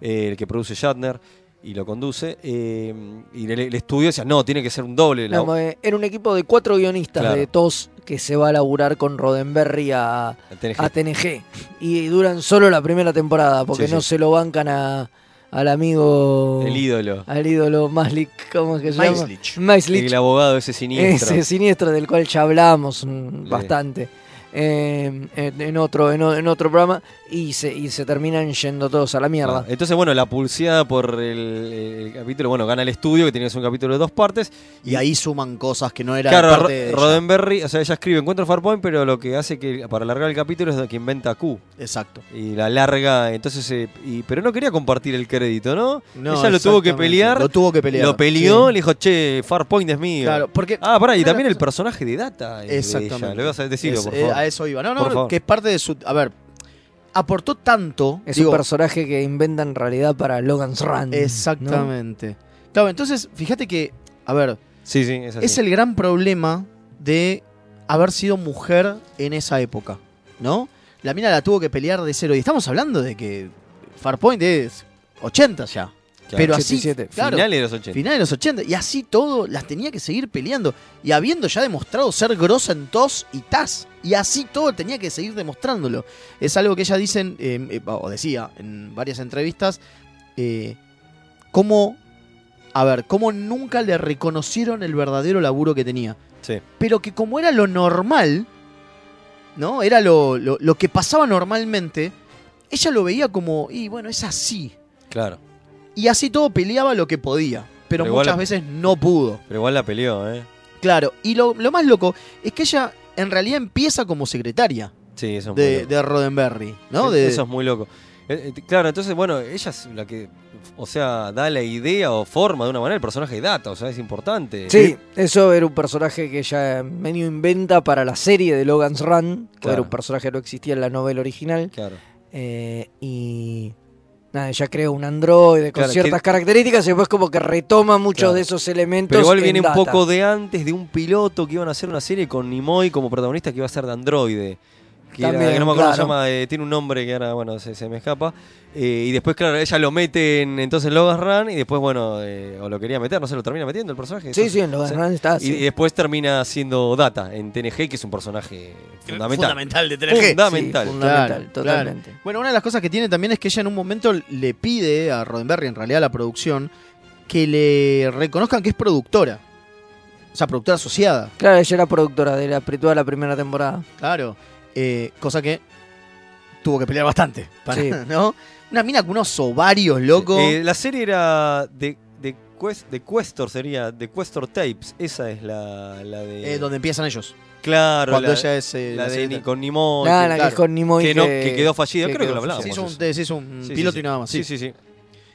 eh, el que produce Shatner y lo conduce, eh, y el, el estudio decía, no, tiene que ser un doble. la- No, eh, era un equipo de cuatro guionistas Claro. de TOS que se va a laburar con Roddenberry a, TNG. a TNG. Y duran solo la primera temporada porque Sí, no sí. se lo bancan a, al amigo. el ídolo. Al ídolo Maslik, ¿cómo es que se Maislich. llama? Maislich. El abogado ese siniestro. Ese siniestro del cual ya hablamos mm, Sí. bastante eh, en, otro, en, en otro programa y se, y se terminan yendo todos a la mierda. Ah, entonces, bueno, la pulseada por el, el capítulo, bueno, gana el estudio, que tiene que ser un capítulo de dos partes. Y ahí suman cosas que no eran Claro, parte Ro- de ella. Roddenberry, o sea, ella escribe Encuentro Farpoint, pero lo que hace que para alargar el capítulo es que inventa Q. Exacto. Y la larga, entonces, eh, y, pero no quería compartir el crédito, ¿no? No, ella lo tuvo que exactamente. pelear. Lo tuvo que pelear. Lo peleó, Sí. le dijo, che, Farpoint es mío. Claro, porque. Ah, pará, y también el personaje de Data es de Exactamente. ella. Lo vas a decirlo, Es- por eh, favor. a eso iba. No, Por no, favor. que es parte de su. A ver, aportó tanto. Es digo, un personaje que inventa en realidad para Logan's Run. ¿no? Exactamente. Claro, entonces, fíjate que. A ver, Sí, sí, es así. es el gran problema de haber sido mujer en esa época, ¿no? La mina la tuvo que pelear de cero. Y estamos hablando de que Farpoint es 80 ya. Claro. Pero así, 87. claro, Finales de los 80. finales de los 80. Y así todo las tenía que seguir peleando. Y habiendo ya demostrado ser grosa en tos y tas. Y así todo tenía que seguir demostrándolo. Es algo que ella dice, en, eh, eh, o decía en varias entrevistas, eh, cómo, a ver, cómo nunca le reconocieron el verdadero laburo que tenía. Sí. Pero que como era lo normal, ¿no? Era lo, lo- lo que pasaba normalmente, ella lo veía como, y bueno, es así. Claro. Y así todo peleaba lo que podía. Pero, muchas la- veces no pudo. Pero igual la peleó, ¿eh? Claro. Y lo, lo más loco es que ella en realidad empieza como secretaria Sí, eso es muy de, loco. de Roddenberry, ¿no? E- De- Eso es muy loco. Eh, eh, Claro, entonces, bueno, ella es la que, o sea, da la idea o forma de una manera el personaje de Data, o sea, es importante. Sí, eso era un personaje que ella medio inventa para la serie de Logan's Run, que Claro. era un personaje que no existía en la novela original. Claro. eh, y nada, ella crea un androide con Claro, ciertas que- características y después como que retoma muchos Claro. de esos elementos. Pero igual en viene un Data. poco de antes de un piloto que iban a hacer una serie con Nimoy como protagonista que iba a ser de androide. Que, era- También, que no me acuerdo cómo se llama, eh, tiene un nombre que ahora, bueno, se, se me escapa. Eh, y después, claro, ella lo mete en entonces Logan's Run y después, bueno, eh, o lo quería meter, no sé, lo termina metiendo el personaje. Sí, sí, en. Run está Y, así. y después termina siendo Data en TNG, que es un personaje fundamental. fundamental de TNG. Fundamental. Sí, fundamental, Claro, totalmente. Bueno, una de las cosas que tiene también es que ella en un momento le pide a Roddenberry, en realidad a la producción, que le reconozcan que es productora. O sea, productora asociada. Claro, ella era productora de la, toda la primera temporada. Claro. Eh, cosa que tuvo que pelear bastante. para- Sí. <laughs> ¿No? Una mina con unos ovarios, loco. Eh, la serie era de, de, Quest, de Questor, sería de Questor Tapes. Esa es la, la de. Eh, donde empiezan ellos. claro, Cuando la, ella es. eh, la de. Ni- con Nimoy. Que, la que es con Nimoy que no- que quedó fallida. Creo que lo hablamos. Se hizo un, eso. se hizo un Sí, sí, piloto sí. y nada más. Sí, Sí, sí, sí.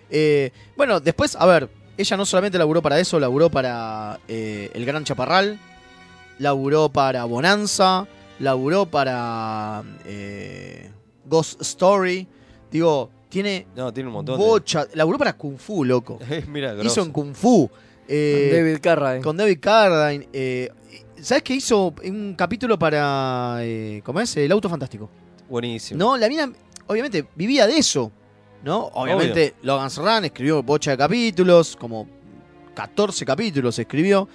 Eh, bueno, después, a ver, ella no solamente laburó para eso, laburó para eh, El Gran Chaparral, laburó para Bonanza, laburó para eh, Ghost Story. Digo, tiene No, tiene un montón bocha. Laburó para Kung Fu, loco. <laughs> de. Mira, Hizo en Kung Fu. eh, David Carradine. con David Carradine. eh, ¿Sabes qué hizo un capítulo para. eh, ¿Cómo es? El Auto Fantástico. Buenísimo. No, la mina, obviamente, vivía de eso. ¿No? Obviamente, Logan's Run escribió bocha de capítulos, como 14 capítulos escribió.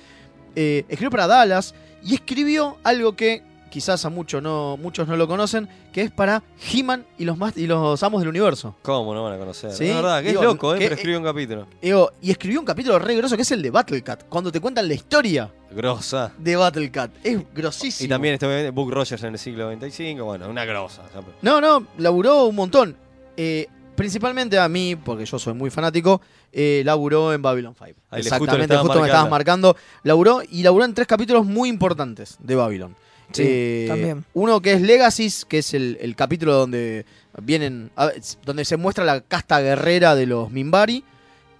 Eh, escribió para Dallas y escribió algo que quizás a muchos no, muchos no lo conocen, que es para He-Man y los, más- y los amos del universo. ¿Cómo no van a conocer? Sí, Es verdad, que digo, es loco, ¿eh? que- Pero escribió un capítulo. Digo, y escribió un capítulo re grosso que es el de Battlecat, cuando te cuentan la historia Grosa. de Battlecat. Es grosísimo. Y también este, Book Rogers en el siglo XXV, bueno, una grosa. No, no, laburó un montón. Eh, principalmente a mí, porque yo soy muy fanático, eh, laburó en Babylon 5. Ahí justo Exactamente, justo, me estabas marcando. Laburó y laburó en tres capítulos muy importantes de Babylon. Sí, Eh, también. Uno que es Legacies, que es el, el capítulo donde vienen. a donde se muestra la casta guerrera de los Minbari.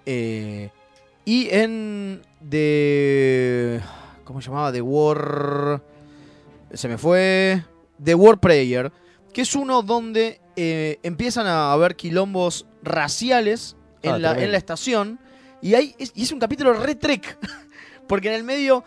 Eh, y en. de. ¿Cómo se llamaba? The War. Se me fue. The War Prayer. Que es uno donde eh, empiezan a haber quilombos raciales en, Ah, la, en la estación. Y, hay, es, y es un capítulo re trek. <laughs> Porque en el medio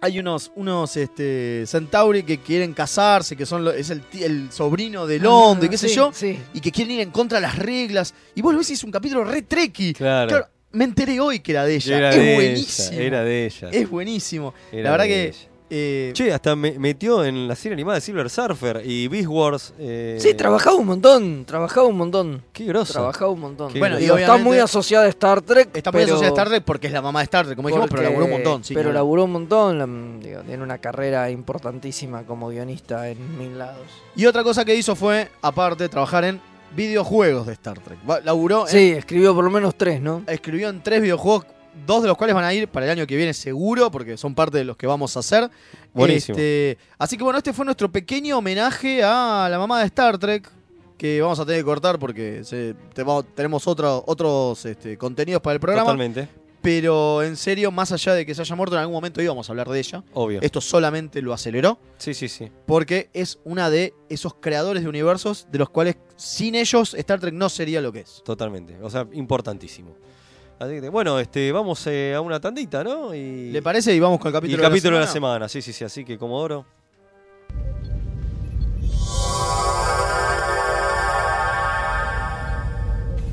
hay unos, unos este, Centauri que quieren casarse, que son lo- es el, el sobrino de Londo y qué sé Ah, yo, sí. y que quieren ir en contra de las reglas. Y vos lo ves y es un capítulo re treki. Claro. Claro, me enteré hoy que era de ella. Era es de buenísimo. ella, era de ella. Es buenísimo. Era la verdad que. ella. Eh, Che, hasta me metió en la serie animada de Silver Surfer y Beast Wars. eh, Sí, trabajaba un montón, trabajaba un montón. Qué groso. Trabajaba un montón. Qué Bueno, y está muy asociada a Star Trek. está muy asociada a Star Trek porque es la mamá de Star Trek, como dijimos, pero laburó un montón. sí, pero hablar. laburó un montón. la- digo, tiene una carrera importantísima como guionista en mil lados. Y otra cosa que hizo fue, aparte, trabajar en videojuegos de Star Trek. Laburó en- Sí, escribió por lo menos tres, ¿no? escribió en tres videojuegos, dos de los cuales van a ir para el año que viene seguro, porque son parte de los que vamos a hacer. Buenísimo. Este, así que bueno, este fue nuestro pequeño homenaje a la mamá de Star Trek, que vamos a tener que cortar porque se- te- vamos- tenemos otro- otros este, contenidos para el programa. Totalmente. Pero en serio, más allá de que se haya muerto, en algún momento íbamos a hablar de ella. Obvio. Esto solamente lo aceleró Sí, sí, sí. porque es una de esos creadores de universos de los cuales sin ellos Star Trek no sería lo que es. Totalmente. O sea, importantísimo. Así que, bueno, este, vamos eh, a una tandita, ¿no? Y, ¿Le parece? Y vamos con el y capítulo, el capítulo de la semana. semana. Sí, sí, sí. Así que, Comodoro.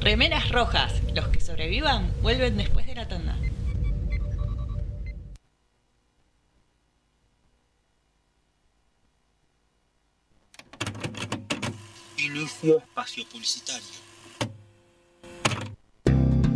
Remeras rojas. Los que sobrevivan vuelven después de la tanda. Inicio espacio publicitario.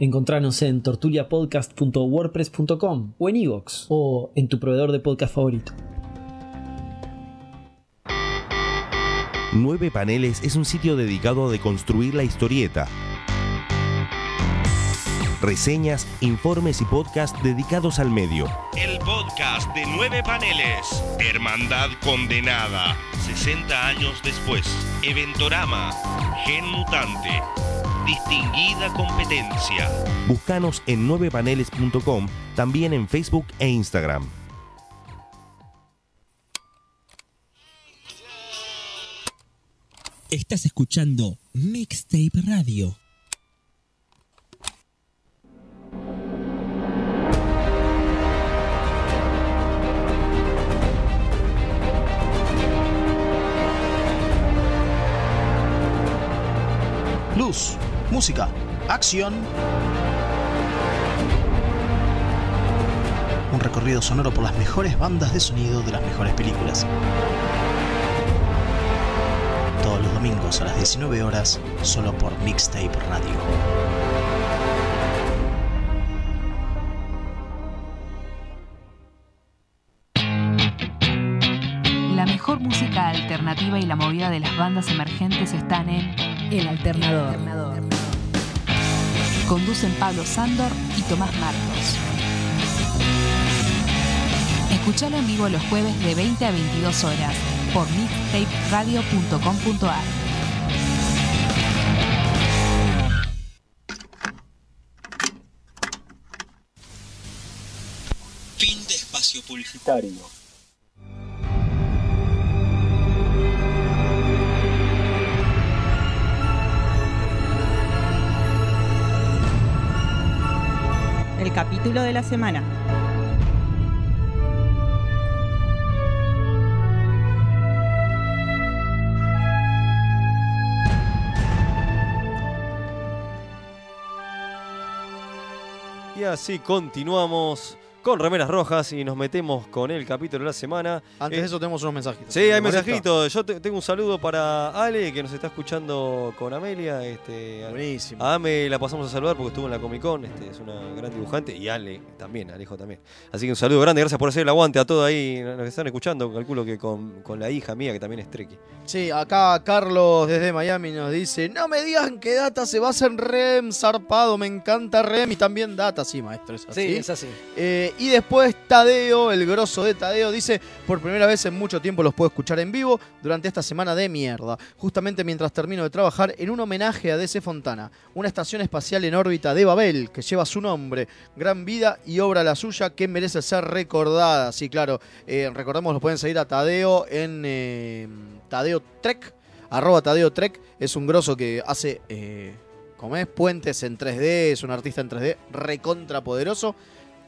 Encontranos en tortuliapodcast.wordpress.com o en iVoox o en tu proveedor de podcast favorito. Nueve Paneles es un sitio dedicado a deconstruir la historieta. Reseñas, informes y podcast dedicados al medio. El podcast de Nueve Paneles. Hermandad Condenada. 60 años después. Eventorama. Gen Mutante. Distinguida competencia. Búscanos en 9paneles.com, también en Facebook e Instagram. Estás escuchando Mixtape Radio. Luz, música, acción. Un recorrido sonoro por las mejores bandas de sonido de las mejores películas. Todos los domingos a las 19 horas, solo por Mixtape Radio. La mejor música alternativa y la movida de las bandas emergentes están en El Alternador. Conducen Pablo Sándor y Tomás Marcos. Escuchalo en vivo los jueves de 20 a 22 horas por mixtaperadio.com.ar. Fin de espacio publicitario. Capítulo de la semana. Y así continuamos con Remeras Rojas y nos metemos con el capítulo de la semana. Antes Eh, de eso tenemos unos mensajitos. Sí, hay mensajitos. Yo te- tengo un saludo para Ale, que nos está escuchando con Amelia. Este, Buenísimo. A Ame la pasamos a saludar porque estuvo en la Comic Con. Este, es una gran dibujante. Y Ale también, Alejo también. Así que un saludo grande. Gracias por hacer el aguante a todos ahí los que están escuchando. Calculo que con, con la hija mía, que también es Treki. Sí, acá Carlos desde Miami nos dice, no me digan que Data se basa en Rem, zarpado, me encanta Rem y también Data, sí, maestro, es así. Sí, es así. Eh, y después Tadeo, el grosso de Tadeo, dice, por primera vez en mucho tiempo los puedo escuchar en vivo durante esta semana de mierda, justamente mientras termino de trabajar en un homenaje a DC Fontana, una estación espacial en órbita de Babel que lleva su nombre, gran vida y obra la suya que merece ser recordada. Sí, claro, eh, recordemos, lo pueden seguir a Tadeo en eh, Tadeo Trek, arroba Tadeo Trek, es un grosso que hace... eh, como es, puentes en 3D, es un artista en 3D recontra poderoso.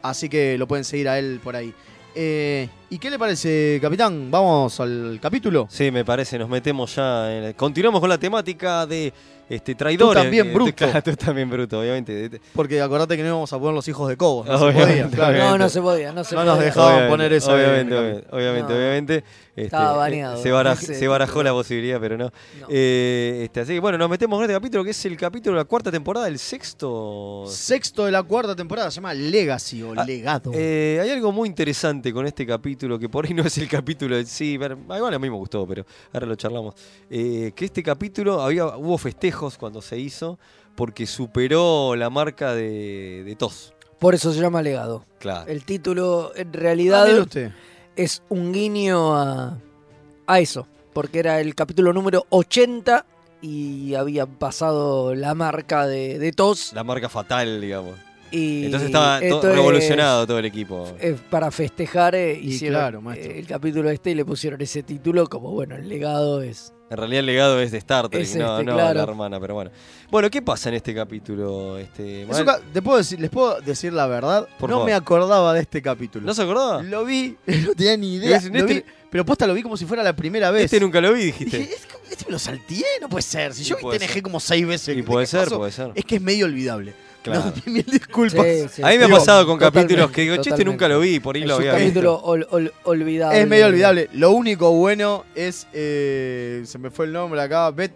Así que lo pueden seguir a él por ahí. Eh, ¿Y qué le parece, capitán? ¿Vamos al capítulo? Sí, me parece, nos metemos ya. En el- Continuamos con la temática de este, traidores. también, que- <laughs> bruto. Claro, Tú también, bruto, obviamente. Porque acordate que no íbamos a poner los hijos de Cobos. No se podía, claro. No, no se podía, no se No nos dejaban Obviamente, poner eso. Obviamente, en obviamente, obviamente. No. obviamente. Este, Estaba baneado Se, baraj- ese se barajó la posibilidad, pero no. Eh, este, así que bueno, nos metemos con este capítulo que es el capítulo de la cuarta temporada, el sexto. Sexto de la cuarta temporada se llama Legacy o Ah, Legado. Eh, hay algo muy interesante con este capítulo, que por ahí no es el capítulo en sí, pero, ah, igual a mí me gustó, pero ahora lo charlamos. Eh, que este capítulo había, hubo festejos cuando se hizo, porque superó la marca de, de TOS. Por eso se llama Legado. Claro. El título, en Ah, realidad, usted. es un guiño a, a eso. Porque era el capítulo número 80 y había pasado la marca de, de TOS. La marca fatal, digamos. Y Entonces estaba to- esto es- revolucionado todo el equipo. para festejar eh, Y hicieron claro, el capítulo este y le pusieron ese título como, bueno, el legado es... En realidad el legado es de Star Trek, Es no, este, no claro. la hermana, pero bueno. Bueno, ¿qué pasa en este capítulo? Este, ¿Les puedo decir la verdad? Por no favor. me acordaba de este capítulo. ¿No se acordaba? Lo vi, <laughs> no tenía ni idea. Lo este- vi, pero posta lo vi como si fuera la primera vez. Este nunca lo vi, dijiste. Dije, "Es como- este me lo salteé, no puede ser. Si yo vi TNG ser. como seis veces. Y ¿qué puede ser, pasó? puede ser. Es que es medio olvidable. Claro. No, <laughs> mil disculpas. Sí, sí. a mí me ha pasado con capítulos que digo, che, este nunca lo vi, por ahí Es lo un había capítulo visto. ol- ol- olvidable. Es medio olvidable. Lo único bueno es. eh, se me fue el nombre acá. Beth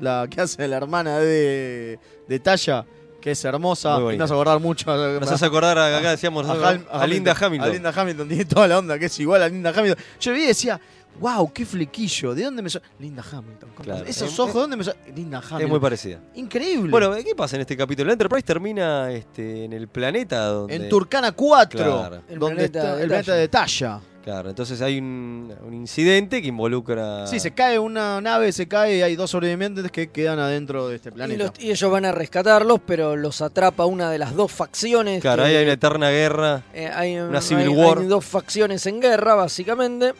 la que hace la hermana de, de Talla, que es hermosa. Bonita. me hace acordar mucho. a- Nos acordar, a- acá decíamos a, a Linda Hamilton. A Linda Hamilton, tiene toda la onda que es igual a Linda Hamilton. Yo vi y decía, wow, qué flequillo, ¿de dónde me son? Linda Hamilton. Esos Es- ojos, ¿de dónde me son? Linda Hamilton. Es muy parecida. Increíble. Bueno, ¿qué pasa en este capítulo? La Enterprise termina este, en el planeta donde... en Turcana 4, Claro. El donde planeta está de el planeta de Talla. Claro, entonces hay un, un incidente que involucra... Sí, se cae una nave, se cae y hay dos sobrevivientes que quedan adentro de este Y, planeta. los- y ellos van a rescatarlos, pero los atrapa una de las dos facciones. Claro, que- ahí hay una eterna guerra. eh, hay una hay- civil hay war. dos facciones en guerra, básicamente.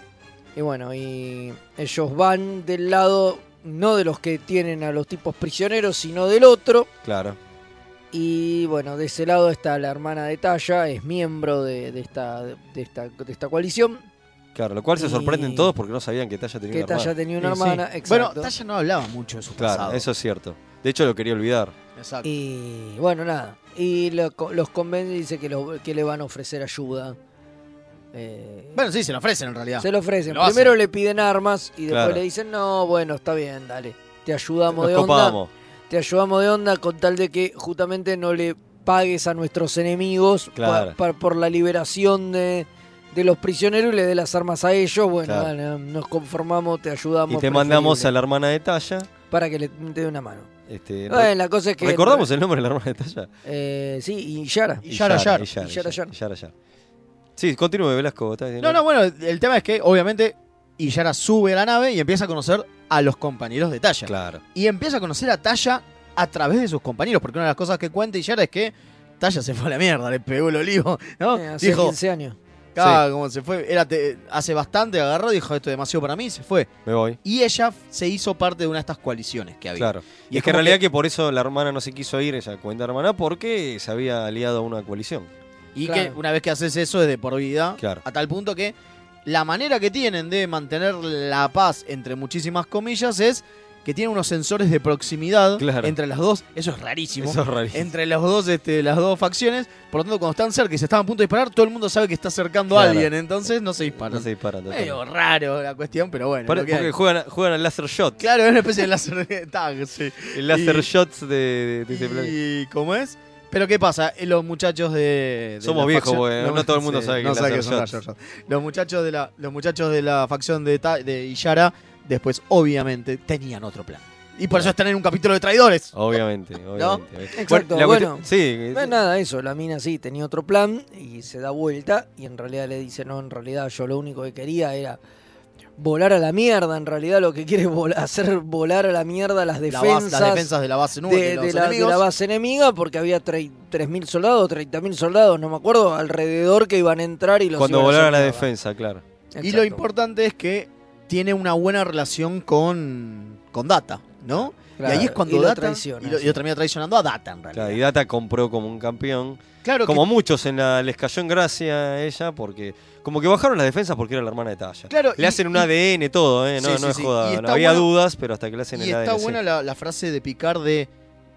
Y bueno, y ellos van del lado, no de los que tienen a los tipos prisioneros, sino del otro. Claro. Y bueno, de ese lado está la hermana de Talla, es miembro de, de esta, de, esta, de esta coalición. Claro, lo cual se Y- sorprenden todos porque no sabían que Talla tenía Que una hermana. Talla tenía una sí. hermana, Bueno, exacto. Talla no hablaba mucho de su Claro, pasado. eso es cierto. De hecho, lo quería olvidar. Exacto. Y bueno, nada. Y lo- los convence y dice que, lo- que le van a ofrecer ayuda. Eh, Bueno, sí, se lo ofrecen en realidad. se lo ofrecen. Lo hacen. Primero le piden armas y después Claro. le dicen, no, bueno, está bien, dale. Te ayudamos Nos de onda. Te ayudamos de onda con tal de que justamente no le pagues a nuestros enemigos Claro. pa- pa- por la liberación de, de los prisioneros y le dé las armas a ellos. Bueno, Claro. dale, nos conformamos, te ayudamos. Y te mandamos a la hermana de Talla. Para que le te dé una mano. Este, Bueno, la cosa es que... ¿Recordamos el nombre de la hermana de Talla? Eh, sí, y Yara. Y Yara Yara, Y Yara Yara, Yara, Yara. Sí, continúe, Velasco. está No, no, bueno, el tema es que obviamente Iyara sube a la nave y empieza a conocer a los compañeros de Talla. Claro. Y empieza a conocer a Talla a través de sus compañeros, porque una de las cosas que cuenta Iyara es que Talla se fue a la mierda, le pegó el olivo, ¿no? Eh, hace Dijo, 15 años. Claro, como se fue. Era te- hace bastante, agarró, dijo esto es demasiado para mí y se fue. Me voy. Y ella se hizo parte de una de estas coaliciones que había. Claro. Y, es que como en realidad que... por eso la hermana no se quiso ir, ella cuenta hermana, porque se había aliado a una coalición. Y Claro. que una vez que haces eso es de por vida. Claro. A tal punto que la manera que tienen de mantener la paz, entre muchísimas comillas, es que tienen unos sensores de proximidad Claro. entre las dos. Eso es rarísimo. Eso es rarísimo. Entre los dos, este, las dos facciones. Por lo tanto, cuando están cerca y se están a punto de disparar, todo el mundo sabe que está acercando a alguien. Entonces no se disparan. No se disparan. Medio raro la cuestión, pero bueno. Por- porque hay. juegan, juegan al laser shot. Claro, es una especie de láser tag, sí. <laughs> El laser Y- shots de, de, de ese planeta. ¿Y cómo es? Pero ¿qué pasa? Eh, Los muchachos de... de Somos la viejos, facción- porque no todo el mundo <laughs> sabe que no sabe son shots. láser shots. Los muchachos de la, los muchachos de la facción de, Ta- de Ishara, después, obviamente, tenían otro plan. Y por eso están en un capítulo de traidores. Obviamente, obviamente. Exacto, la bueno. sí, No es nada eso, la mina sí tenía otro plan y se da vuelta y en realidad le dice, no, en realidad yo lo único que quería era volar a la mierda, en realidad lo que quiere es vol- hacer volar a la mierda las La base- defensas, las defensas de la base nube, de los de la, de enemigos. la base enemiga porque había tre- 3.000 soldados, 30.000 soldados, no me acuerdo, alrededor que iban a entrar y los Cuando iban a volaron a la defensa, claro. Y lo importante es que tiene una buena relación con, con Data, ¿no? Claro, y ahí es cuando y lo Data... traiciona, y, lo, y lo termina traicionando a Data, en realidad. Claro, y Data compró como un campeón. Claro como que- muchos en la, les cayó en gracia a ella porque como que bajaron las defensas porque era la hermana de Talla. Claro, le y- hacen un y- ADN todo, ¿eh? No, Sí, no sí, es sí. joda. No está había bueno- dudas, pero hasta que le hacen Y el está ADN. sí. buena la, la frase de Picard de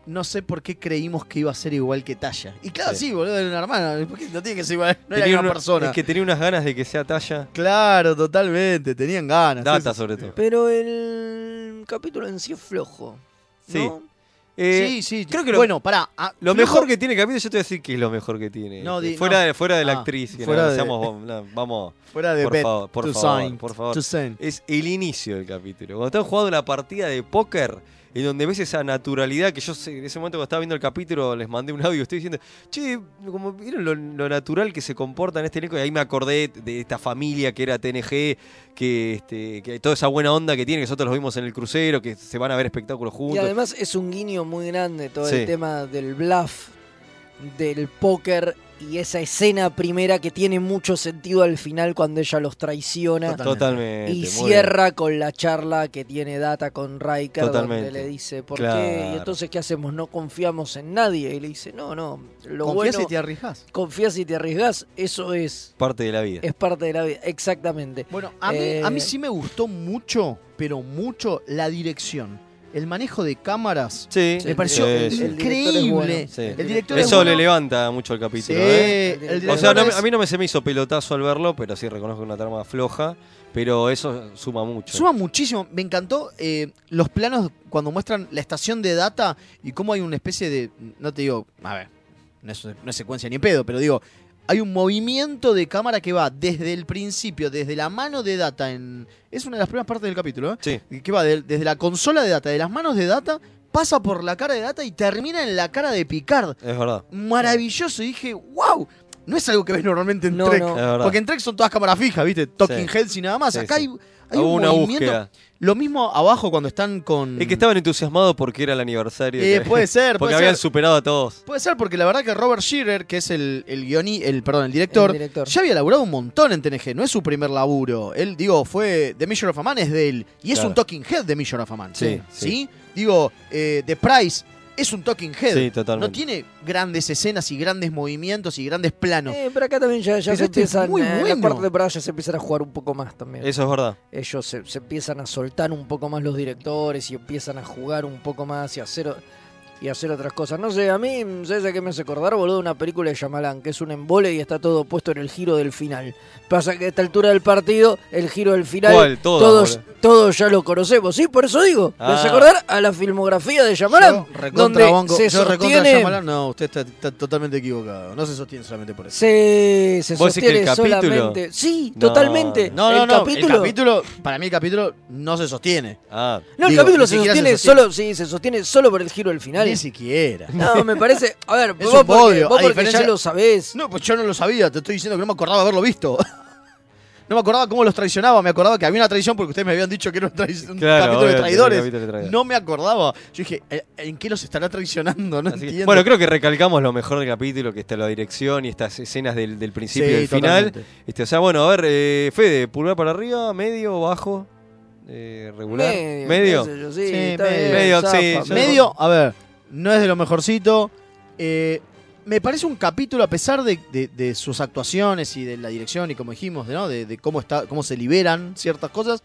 no sé por qué creímos que iba a ser igual que Talla. Y claro, sí, Sí. boludo, era una hermana. No tiene que ser igual, no era Tenía misma una- persona. Es que tenía unas ganas de que sea Talla. Claro, totalmente, tenían ganas. Data sobre todo. Pero el capítulo en sí es flojo. Sí. Eh, sí, sí. Creo que lo, bueno, pará. ah, lo mejor que tiene el capítulo, yo te voy a decir que es lo mejor que tiene. No, di- fuera, no. de, fuera de la Ah, actriz. fuera no, de- seamos- <laughs> no, vamos. Fuera de por Bet favor, por to favor, sign, por favor. Es el inicio del capítulo. Cuando están jugando la partida de póker, en donde ves esa naturalidad que yo en ese momento cuando estaba viendo el capítulo les mandé un audio, estoy diciendo, che, como vieron lo, lo natural que se comporta en este elenco, y ahí me acordé de esta familia que era TNG, que, este, que toda esa buena onda que tiene, que nosotros los vimos en el crucero, que se van a ver espectáculos Y juntos. además es un guiño muy grande todo Sí. el tema del bluff, del póker y esa escena primera que tiene mucho sentido al final cuando ella los traiciona. Totalmente, Y cierra con la charla que tiene Data con Riker Totalmente. donde le dice, ¿por Claro. qué? Y entonces, ¿qué hacemos? No confiamos en nadie. Y le dice, no, no, lo Confías bueno... y te arriesgás. Confías y te arriesgás, eso es... Parte de la vida. Es parte de la vida, exactamente. Bueno, a mí, Eh, a mí sí me gustó mucho, pero mucho, la dirección. El manejo de cámaras Sí, me pareció sí, sí. El director es increíble. bueno. Sí. El director es Eso bueno. le levanta mucho el capítulo. Sí, ¿eh? el O sea, no a mí no me se me hizo pelotazo al verlo, pero sí reconozco una trama floja. Pero eso suma mucho. Suma muchísimo. Me encantó eh, los planos cuando muestran la estación de data y cómo hay una especie de. No te digo. A ver, no es, no es secuencia ni en pedo, pero digo. Hay un movimiento de cámara que va desde el principio, desde la mano de data en. Es una de las primeras partes del capítulo, ¿eh? Sí. Que va de- desde la consola de data, de las manos de data, pasa por la cara de data y termina en la cara de Picard. Es verdad. Maravilloso. Y dije, wow. No es algo que ves normalmente en No, Trek. no. Porque en Trek son todas cámaras fijas, ¿viste? Talking Sí. Heads y nada más. Sí, Acá sí. hay, hay un una movimiento. búsqueda. Lo mismo abajo cuando están con. Es que estaban entusiasmados porque era el aniversario. Eh, <laughs> puede ser, Porque puede habían ser. superado a todos. Puede ser porque la verdad que Robert Shearer, que es el, el guioní, el, perdón, el director, El director. ya había laburado un montón en TNG, no es su primer laburo. Él, digo, fue The Measure of a Man es de él. Y es Claro. un talking head de Measure of a Man. Sí, ¿Sí? Digo, eh, The Price es un talking head. Sí, totalmente. No tiene grandes escenas y grandes movimientos y grandes planos. Eh, pero acá también ya, ya se este es empiezan, muy eh, en la bueno. cuarta temporada ya se empiezan a jugar un poco más también. Eso es verdad. Ellos se, se empiezan a soltar un poco más los directores y empiezan a jugar un poco más y hacer y hacer otras cosas. No sé, a mí, ¿sabes a qué me hace acordar, boludo? Una película de Shyamalan, que es un embole y está todo puesto en el giro del final. Pasa que a esta altura del partido, el giro del final, ¿Cuál? Todas, todos, todos ya lo conocemos. Sí, por eso digo. Me hace Ah. acordar a la filmografía de recontra donde banco- se yo sostiene... Shyamalan, no, usted está, está totalmente equivocado. No se sostiene solamente por eso. Se, se ¿Vos decís que el sostiene capítulo? solamente. Sí, No, totalmente. No, no, el no. Capítulo, El capítulo, para mí el capítulo no se sostiene. Ah, No, el Digo, capítulo sostiene, se sostiene. solo, sí, se sostiene solo por el giro del final. Ni siquiera. No, me parece. A ver, <laughs> Es vos un porque, vos a porque ya lo sabés. No, pues yo no lo sabía, te estoy diciendo que no me acordaba haberlo visto. <laughs> no me acordaba cómo los traicionaba, me acordaba que había una traición porque ustedes me habían dicho que era un, trai- un Claro, capítulo de traidores. capítulo de. No me acordaba. Yo dije, "¿Eh, ¿en qué los estará traicionando? No entiendo. Bueno, creo que recalcamos lo mejor del capítulo, que está la dirección y estas escenas del, del principio Sí, y del final. Este, o sea, bueno, a ver, eh, Fede, pulgar para arriba, medio, bajo, eh, regular. Medio, ¿Medio? qué sé yo, sí, medio. Medio, sí, Medio, a ver, no es de lo mejorcito. Eh, me parece un capítulo, a pesar de, de- de sus actuaciones y de la dirección y como dijimos, ¿no? de, de cómo, está, cómo se liberan ciertas cosas,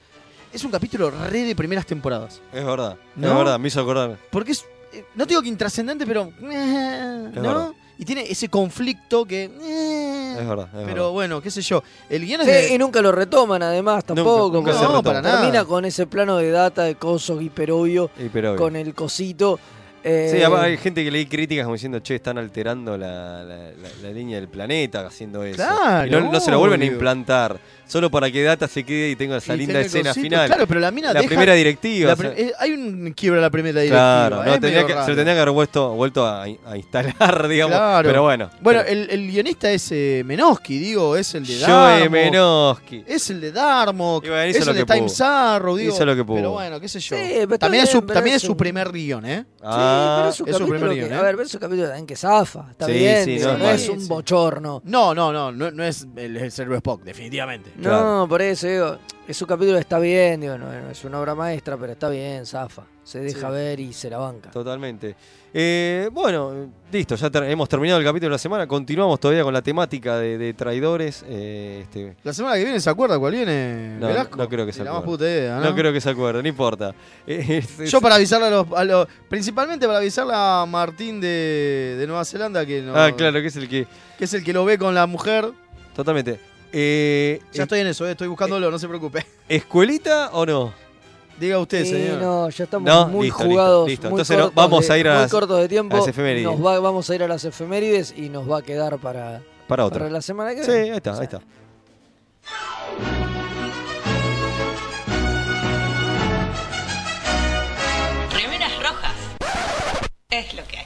es un capítulo re de primeras temporadas. Es verdad, es ¿No? verdad, me hizo acordar. Porque es, eh, no te digo que intrascendente, pero... eh, Es verdad. ¿No? Y tiene ese conflicto que... eh, Es verdad, es pero verdad. bueno, qué sé yo. El guion es Sí, de- y nunca lo retoman además tampoco. nunca se porque retoma. para nada. Termina con ese plano de data de coso hiperobvio Y pero obvio. con el cosito. Eh, Sí, además hay gente que leí críticas como diciendo, che, están alterando la, la- la- la línea del planeta haciendo eso. Claro, y no, no se lo vuelven a implantar, solo para que Data se quede y tenga esa y linda escena final. Claro, pero la mina La deja- primera directiva. la o sea- pri- eh, hay un quiebra la primera directiva. Claro, no, medio que- se lo tendría que haber vuelto, vuelto a, a instalar, <laughs> digamos. Claro. Pero bueno. Bueno, Pero- el, el guionista es eh, Menosky, digo, es el de Joe Darmok. Menosky. Es el de Darmok. Y bueno, hizo es lo el de Time. Arrow, digo. Hizo lo que pudo. Pero bueno, qué sé yo. Sí, también es su, también es su primer guion, ¿eh? Ah, pero es un es su capítulo primer que- ¿eh? A ver, pero es un capítulo también que zafa. Está Sí, bien, sí, no, es un bochorno. No, no, no, no, no es el, el cerebro Spock, definitivamente. No, por eso digo, es un capítulo que está bien, digo, no, no es una obra maestra, pero está bien, zafa. Se deja Sí. ver y se la banca. Totalmente. Eh, bueno, listo, ya ter- hemos terminado el capítulo de la semana. Continuamos todavía con la temática de, de traidores. eh, este, La semana que viene, ¿se acuerda cuál viene? no, Velasco? no creo que se Ni la más acuerde. puta idea, ¿no? No creo que se acuerde, no importa. Eh, <laughs> es- Yo para avisarle a los, a los- Principalmente para avisarle a Martín de, de Nueva Zelanda que no, Ah, claro, que es el que. que es el que lo ve con la mujer. Totalmente. Eh, Ya estoy en eso, eh, estoy buscándolo, no se preocupe. ¿Escuelita o no? Diga usted, Sí, señor. no, ya estamos No, muy listo, jugados. listo, listo. muy Entonces cortos vamos de- a ir a muy las- cortos de tiempo. a las efemérides. Nos va- vamos a ir a las efemérides y nos va a quedar para, Para otra. para la semana que Sí, viene. ahí está, ahí está. Remeras rojas. Es lo que hay.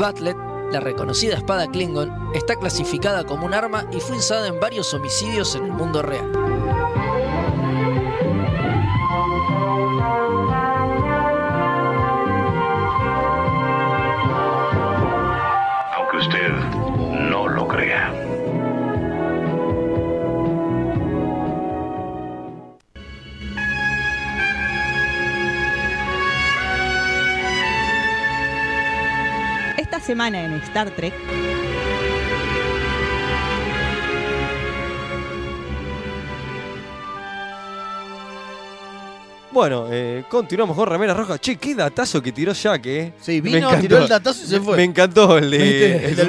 Batlet, la reconocida espada Klingon, está clasificada como un arma y fue usada en varios homicidios en el mundo real. Semana en Star Trek, Bueno, eh, continuamos con Ramera Roja. Che, qué datazo que tiró Jack, eh. Sí, Me vino, encantó. tiró el datazo y se fue. Me encantó el de el, del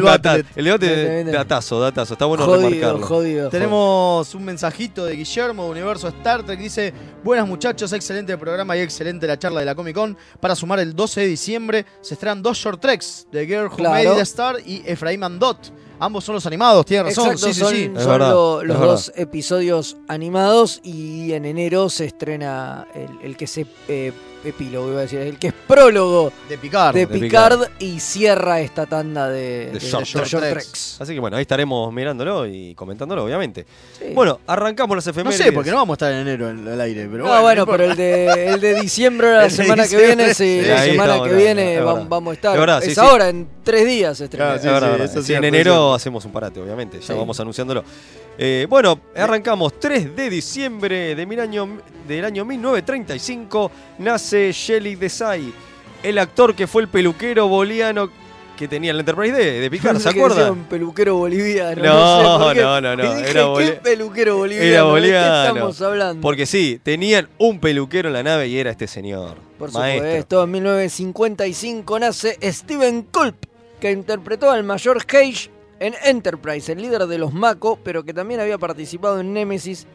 el debate de datazo, datazo. Está bueno Jodido, remarcarlo. jodido. Tenemos un mensajito de Guillermo, Universo Star Trek. Dice: Buenas muchachos, excelente programa y excelente la charla de la Comic Con. Para sumar el 12 de diciembre se estrenan dos short treks: The Girl Who Claro. Made the Star y Efraim Andot. Ambos son los animados, tiene razón. Exacto, sí, son, sí, sí. Son verdad, lo- los verdad. dos episodios animados y en enero se estrena el, el que se eh, epílogo, iba a decir, el que es prólogo De Picard. de De Picard, Picard. y cierra esta tanda de, De de- short de short treks. treks. Así que bueno, ahí estaremos mirándolo y comentándolo, obviamente. Sí. Bueno, arrancamos las No efemérides. sé, porque no vamos a estar en enero en el aire. Pero no, bueno, bueno, no pero el de, el de diciembre, la <laughs> semana que viene, sí, la semana que viene vamos a estar. Es verdad, sí, es sí. ahora, en tres días se estrena. Claro, Es sí, verdad, sí, verdad. eso es Sí, en enero hacemos un parate, obviamente. Ya Sí. vamos anunciándolo. Eh, bueno, arrancamos 3 de diciembre de mil año, del año 1935. Nace Shelley Desai, el actor que fue el peluquero boliano que tenía el Enterprise D de <laughs> Picard, ¿se acuerdan? un peluquero boliviano. No, sé no, no, no, Y dije, era ¿qué peluquero boliviano? Era ¿De qué boliviano. estamos hablando? Porque sí, tenían un peluquero en la nave y era este señor. Por maestro. supuesto, en 1955 nace Steven Culp, que interpretó al mayor Cage en Enterprise, el líder de los Mako, pero que también había participado en Nemesis,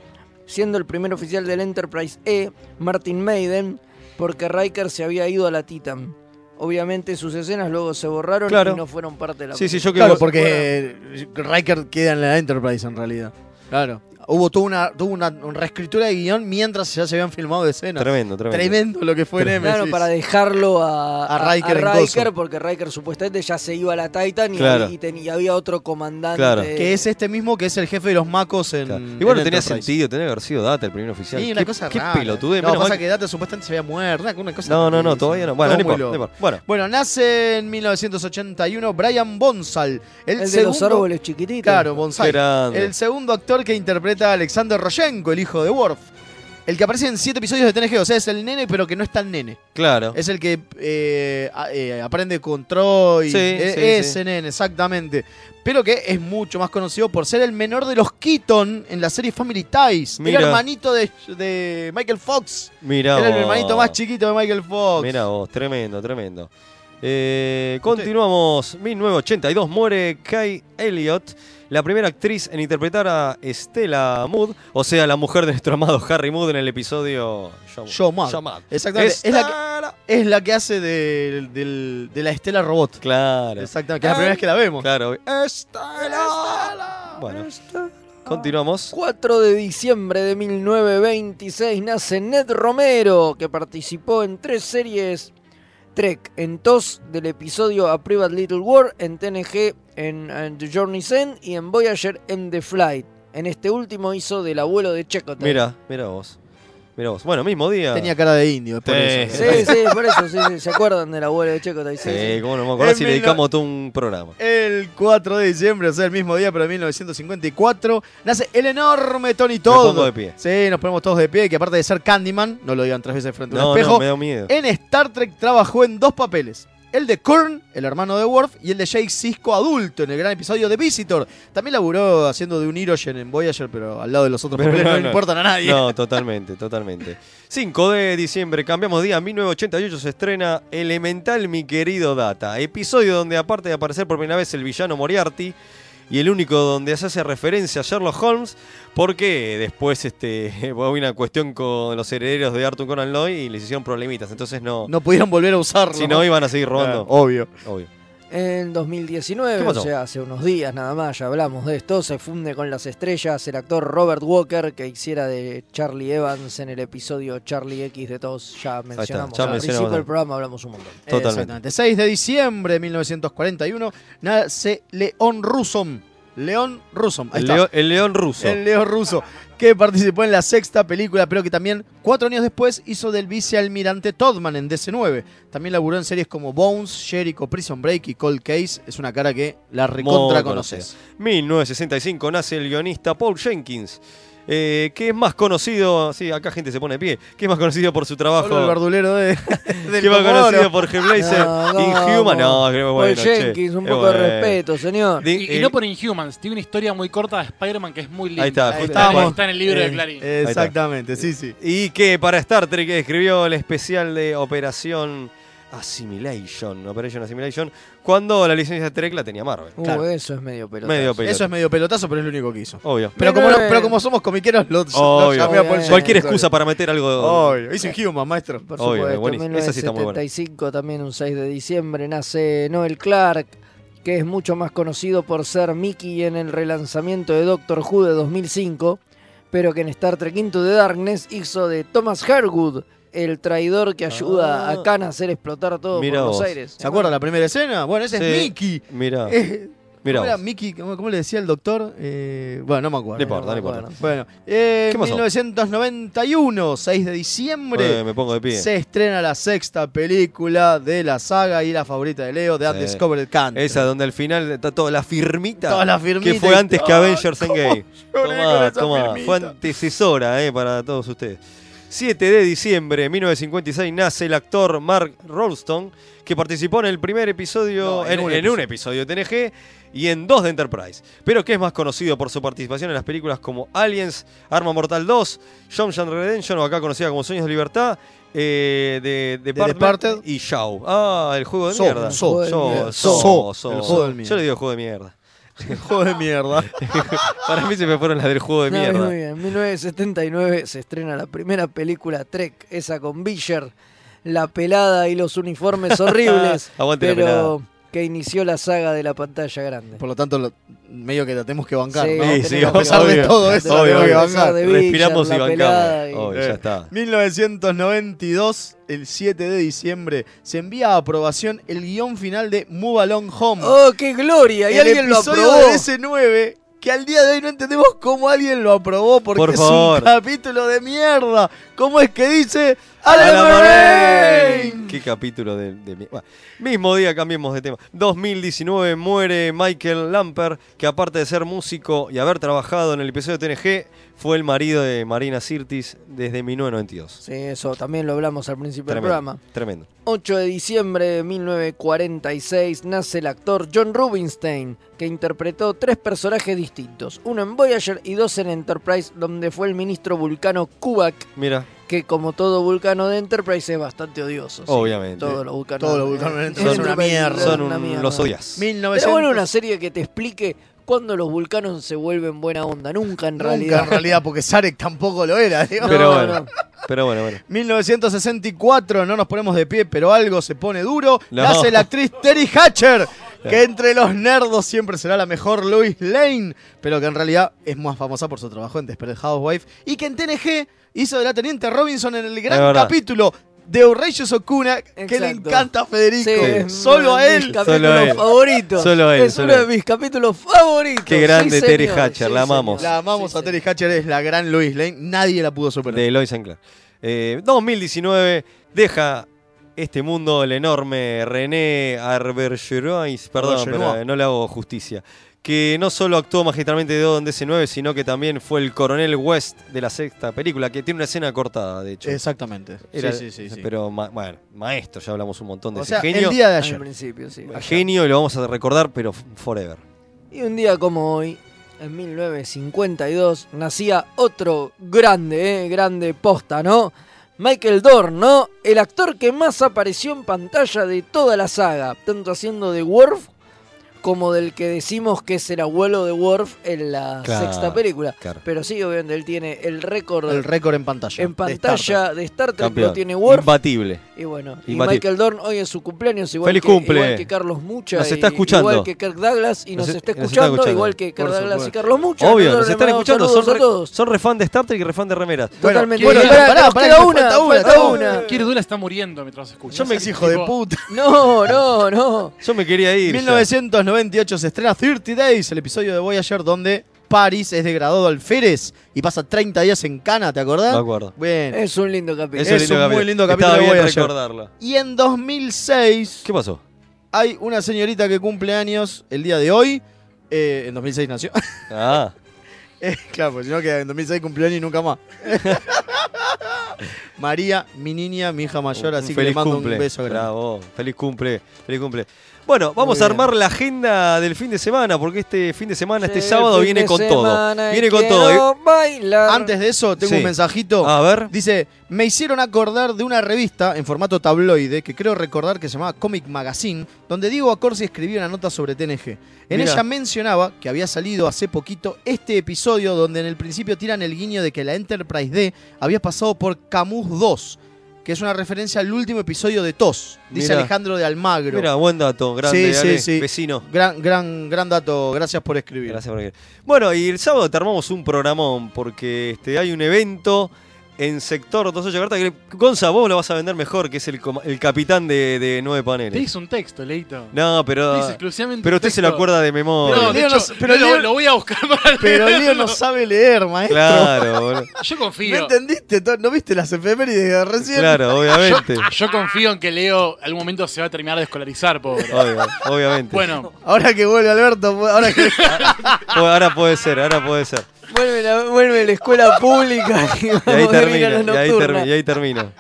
siendo el primer oficial del Enterprise E, Martin Maiden, porque Riker se había ido a la Titan. Obviamente sus escenas luego se borraron Claro. y no fueron parte de la Sí, sí, yo que Claro, porque Riker queda en la Enterprise en realidad. Claro. Hubo toda una, tuvo una, una reescritura de guion mientras ya se habían filmado escenas. Tremendo, tremendo. Tremendo lo que fue Nemesis. Claro, para dejarlo a, A Riker en Riker, porque Riker supuestamente ya se iba a la Titan y, Claro. y había otro comandante. Claro. Que es este mismo que es el jefe de los macos en. Y bueno, en tenía Enterprise. sentido, tenía que haber sido Data el primer oficial. Sí, una Qué- cosa qué rara. pelotudez. No, pasa mal- que Data supuestamente se había muerto. Una, cosa No, no, no, todavía no. Bueno, no no importa. Bueno. Bueno, nace en 1981 Brian Bonsall. El, El de los árboles chiquititos. Claro, grande. El segundo actor que interpreta a Alexander Roshenko, el hijo de Worf. El que aparece en siete episodios de TNG, o sea, es el nene, pero que no es tan nene. Claro. Es el que eh, a- eh, aprende con Troy. Sí, e- sí, ese sí. nene, exactamente. Pero que es mucho más conocido por ser el menor de los Keaton en la serie Family Ties. Mira. Era hermanito de, de Michael Fox. Mirá Era el vos. hermanito más chiquito de Michael Fox. Mira vos, tremendo, tremendo. Eh, continuamos. 1982 muere Kay Elliott, la primera actriz en interpretar a Stella Mood, o sea, la mujer de nuestro amado Harry Mood en el episodio Mad. Exactamente. Es la, que, es la que hace de la Estela Robot. Claro. Exactamente. Que es la primera vez que la vemos. Claro. Estela. Bueno, continuamos. 4 de diciembre de 1926 nace Ned Romero, que participó en tres series Trek, en TOS del episodio A Private Little War, en TNG en, en The Journey's End y en Voyager en The Flight. En este último hizo del abuelo de Chekotay. Mira, mira vos. Mira vos. Bueno, mismo día. Tenía cara de indio, es por Sí. eso. Sí, sí, por eso, sí, sí. ¿Se acuerdan del abuelo de Chekotay? Sí, Sí, sí. cómo no me acuerdo si le mil dedicamos todo un programa. El 4 de diciembre, o sea, el mismo día, pero en 1954, nace el enorme Tony Todd. pongo de pie. Sí, nos ponemos todos de pie, que aparte de ser Candyman, no lo digan tres veces frente a un No, espejo, no, me da miedo. en Star Trek trabajó en dos papeles. El de Korn, el hermano de Worf, y el de Jake Sisko adulto en el gran episodio de Visitor. También laburó haciendo de un Hirogen en Voyager, pero al lado de los otros papeles no, le importan a nadie. No, totalmente, totalmente. 5 de diciembre, cambiamos día. 1988 se estrena Elemental, mi querido Data. Episodio donde, aparte de aparecer por primera vez el villano Moriarty, y el único donde se hace referencia a Sherlock Holmes, porque después este, <laughs> hubo una cuestión con los herederos de Arthur Conan Doyle y les hicieron problemitas. Entonces no. No pudieron volver a usarlo. Si no, iban a seguir robando. Ah, obvio. Obvio. En 2019, ¿Qué o sea, hace unos días nada más, ya hablamos de esto, se funde con las estrellas el actor Robert Walker, que hiciera de Charlie Evans en el episodio Charlie X de todos, ya mencionamos. ya Al mencionamos. principio del programa hablamos un montón. Totalmente. Exactamente. 6 de diciembre de 1941 nace León Rusom. León. Ahí El, está. leo- el león ruso. El León ruso. Que participó en la sexta película, pero que también cuatro años después hizo del vicealmirante Toddman en DC9. También laburó en series como Bones, Jericho, Prison Break y Cold Case. Es una cara que la recontra conoces. conocida. 1965 nace el guionista Paul Jenkins, eh, que es más conocido, sí, acá gente se pone de pie, que es más conocido por su trabajo. Solo el verdulero de, <laughs> del que es más conocido por Hellblazer, No, Inhuman, no, Paul bueno, Jenkins, un poco de bueno. respeto, señor. Y, no por Inhumans, tiene una historia muy corta de Spider-Man que es muy linda. Ahí está, Ahí está, en el libro Eh, de Clarín. Exactamente, sí, sí. Y que para Star Trek escribió el especial de Operación Assimilation, Operation Assimilation, cuando la licencia de Trek la tenía Marvel. Uh, Claro. eso es medio pelota. Medio pelota. Eso es medio pelotazo, pero es lo único que hizo. Obvio. Pero, Pero, como, no- pero como somos comiqueros, lo, lo Obvio. llamé a Paul Obvio. Cualquier excusa para meter algo. Obvio. Es Inhuman, maestro. Por Obvio, supuesto, buenísimo. Esa sí está muy buena. 1975, también un 6 de diciembre, nace Noel Clark, que es mucho más conocido por ser Mickey en el relanzamiento de Doctor Who de 2005, pero que en Star Trek Into the Darkness hizo de Thomas Herwood, el traidor que ayuda Ah. a Khan a hacer explotar todo los vos. aires. ¿Se acuerda la primera escena? Bueno, ese es. Mickey. Mira. <laughs> Eh, Mira ¿Cómo era. Mickey? ¿Cómo, cómo le decía el doctor? Eh, bueno, no me acuerdo. No importa, no importa. Bueno, eh, ¿Qué pasó? 1991, 6 de diciembre, Eh, me pongo de pie. se estrena la sexta película de la saga y la favorita de Leo, The. Undiscovered Country. Esa donde al final está toda la firmita. Toda la firmita Que fue antes que ¡Ay, Avengers <laughs> Endgame. toma. firmita! Fue antecesora eh, para todos ustedes. 7 de diciembre 1956 nace el actor Mark Rolston, que participó en el primer episodio, No, en en, un en episodio. un episodio de TNG y en dos de Enterprise. Pero que es más conocido por su participación en las películas como Aliens, Arma Mortal 2, Shawshank Redemption, o acá conocida como Sueños de Libertad, eh, de, de Departed. y Shaw. Ah, el juego de So, mierda. so, el juego del mierda. Yo le digo juego de mierda. <laughs> Juego de mierda. <laughs> Para mí se me fueron las del juego de No, mierda. muy bien. En 1979 se estrena la primera película Trek, esa con Visher, la pelada y los uniformes <laughs> horribles. Aguante la pero pelada. Que inició la saga de la pantalla grande. Por lo tanto, lo- medio que la tenemos que bancar, Sí, ¿no? sí, sí, a pesar obvio, de todo eso, obvio, que obvio. bancar. de Respiramos y bancamos. y- Obvio, Eh, ya está. 1992, el 7 de diciembre, se envía a aprobación el guion final de Move Along Home. ¡Oh, qué gloria! Y el alguien lo episodio aprobó. de S9 que al día de hoy no entendemos cómo alguien lo aprobó porque Por es un capítulo de mierda. ¿Cómo es que dice ¡A la Alan? Qué capítulo de, de bueno, mismo día cambiemos de tema. 2019 muere Michael Lamper, que aparte de ser músico y haber trabajado en el episodio de TNG, fue el marido de Marina Sirtis desde 1992. Sí, eso también lo hablamos al principio del programa. tremendo. 8 de diciembre de 1946 nace el actor John Rubinstein, que interpretó tres personajes distintos, uno en Voyager y dos en Enterprise, donde fue el ministro vulcano Kubak, Mira, que como todo vulcano de Enterprise es bastante odioso. sí. Obviamente. Todos los vulcanos, Todos los vulcanos de Enterprise son una mierda. Son una un- mierda. los odias. 1900. Pero bueno, una serie que te explique cuándo los vulcanos se vuelven buena onda. Nunca en Nunca realidad. en realidad, porque Sarek tampoco lo era. <laughs> digo. pero no, bueno, no. pero bueno, bueno. 1964, no nos ponemos de pie, pero algo se pone duro. No. Nace la actriz Terry Hatcher, que entre los nerdos siempre será la mejor Lois Lane, pero que en realidad es más famosa por su trabajo en Desperate Housewife y que en TNG hizo de la teniente Robinson en el gran capítulo de Outrageous Okuna, que le encanta a Federico. Sí, Solo a él. Solo a él. favoritos. Solo a él, Es solo uno de mis capítulos favoritos. Qué grande Sí, Terry Hatcher, sí, la amamos. La amamos a Terry Hatcher, es la gran Lois Lane. Nadie la pudo superar. de Lois Sinclair. Eh, 2019 deja este mundo el enorme René Arbergerois, perdón, pero no le hago justicia, que no solo actuó magistralmente de Odo en DC9, sino que también fue el coronel West de la sexta película, que tiene una escena cortada, de hecho. Exactamente. Era- sí, sí, sí, sí. Pero ma- bueno, maestro, ya hablamos un montón de O ese sea, genio. el día de Al ayer. principio, sí. Genio y lo vamos a recordar, pero forever. Y un día como hoy, en 1952, nacía otro grande, eh, grande posta, ¿no? Michael Dorn, ¿no? El actor que más apareció en pantalla de toda la saga, tanto haciendo de Worf como del que decimos que es el abuelo de Worf en la sexta película. Pero sí, obviamente, él tiene el récord. El récord en pantalla. En pantalla de Star Trek, lo tiene Worf. Imbatible. Y bueno, Michael Dorn hoy es su cumpleaños, igual, Feliz que, cumple. igual que Carlos Mucha. Nos está escuchando. Igual que Kirk Douglas y nos, nos está, escuchando, igual que Kirk Douglas y Carlos Mucha. Obvio, nos, están escuchando. Son re, de Star Trek y re fan de remeras. Totalmente. Bueno, bueno pará, una, falta una, falta una. Kirk Douglas está muriendo mientras escucha. Yo me hijo de puta. <laughs> No, no, no. Yo me quería ir. 1990 98 se estrena 30 Days, el episodio de Voyager donde Paris es degradado alférez y pasa 30 días en Cana, ¿te acordás? Me acuerdo. Bien. Es un lindo capítulo. Es, un, muy lindo capítulo Estaba de bien recordarlo. Y en 2006... ¿Qué pasó? Hay una señorita que cumple años el día de hoy. Eh, en 2006 nació. <laughs> Ah. <laughs> Eh, claro, porque si no que en 2006 cumplió años y nunca más. <laughs> María, mi niña, mi hija mayor, así que le mando un beso grande. Feliz cumple, feliz cumple. Bueno, vamos a armar la agenda del fin de semana, porque este fin de semana, este sábado viene con todo. Viene y con todo. bailar. Antes de eso, tengo Sí. un mensajito. A ver. Dice, me hicieron acordar de una revista en formato tabloide que creo recordar que se llamaba Comic Magazine, donde Diego Acorsi escribió una nota sobre TNG. En Mira. ella mencionaba que había salido hace poquito este episodio donde en el principio tiran el guiño de que la Enterprise D había pasado por Camus 2, que es una referencia al último episodio de TOS, dice. Alejandro de Almagro. Mira, buen dato. Grande, Sí, sí, dale, sí. vecino. Gran, gran, gran dato, gracias por escribir. Gracias por venir. Bueno, y el sábado te armamos un programón, porque este, hay un evento en sector 28 Carta que Gonza, vos lo vas a vender mejor, que es el, capitán de, de nueve Te paneles. hice un texto, Leito. No, Te pero. exclusivamente Pero usted se lo acuerda de memoria. No, de pero lo, Leo- lo voy a buscar para Pero Leo no sabe leer, maestro. Claro, boludo. Yo ¿No confío. entendiste? to- ¿No viste las efemérides de recién? Claro, obviamente. Yo confío en que Leo algún momento se va a terminar de escolarizar, pobre. Obvio, obviamente. Bueno, Ahora que vuelve Alberto, ahora que... <laughs> Ahora puede ser, ahora puede ser. Vuelve la, vuelve la escuela pública <laughs> y, Y ahí <laughs> termina, y ahí, termina, y ahí termina.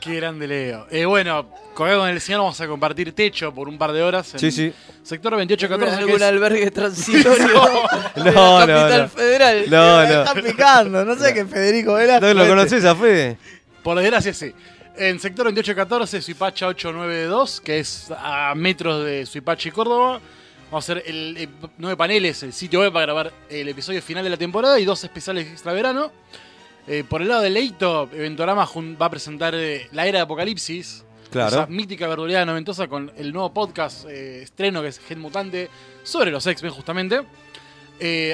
qué grande Leo. Eh, bueno, con el señor vamos a compartir techo por un par de horas. En Sí, sí. Sector 2814. que ¿Algún es- albergue <laughs> transitorio de No, la no, capital no. federal? No, Me no. está picando, no sé qué Federico Velasco. ¿No lo conoces a Fede? Por desgracia, sí. En sector 2814, Suipacha 892, que es a metros de Suipacha y Córdoba. Vamos a hacer el, eh, nueve paneles, el sitio web para grabar el episodio final de la temporada y dos especiales extra verano. Eh, por el lado de Leito, Eventorama va a presentar eh, La Era de Apocalipsis. Claro. esa mítica verduleada noventosa con el nuevo podcast eh, estreno que es Gen Mutante sobre los X-Men justamente.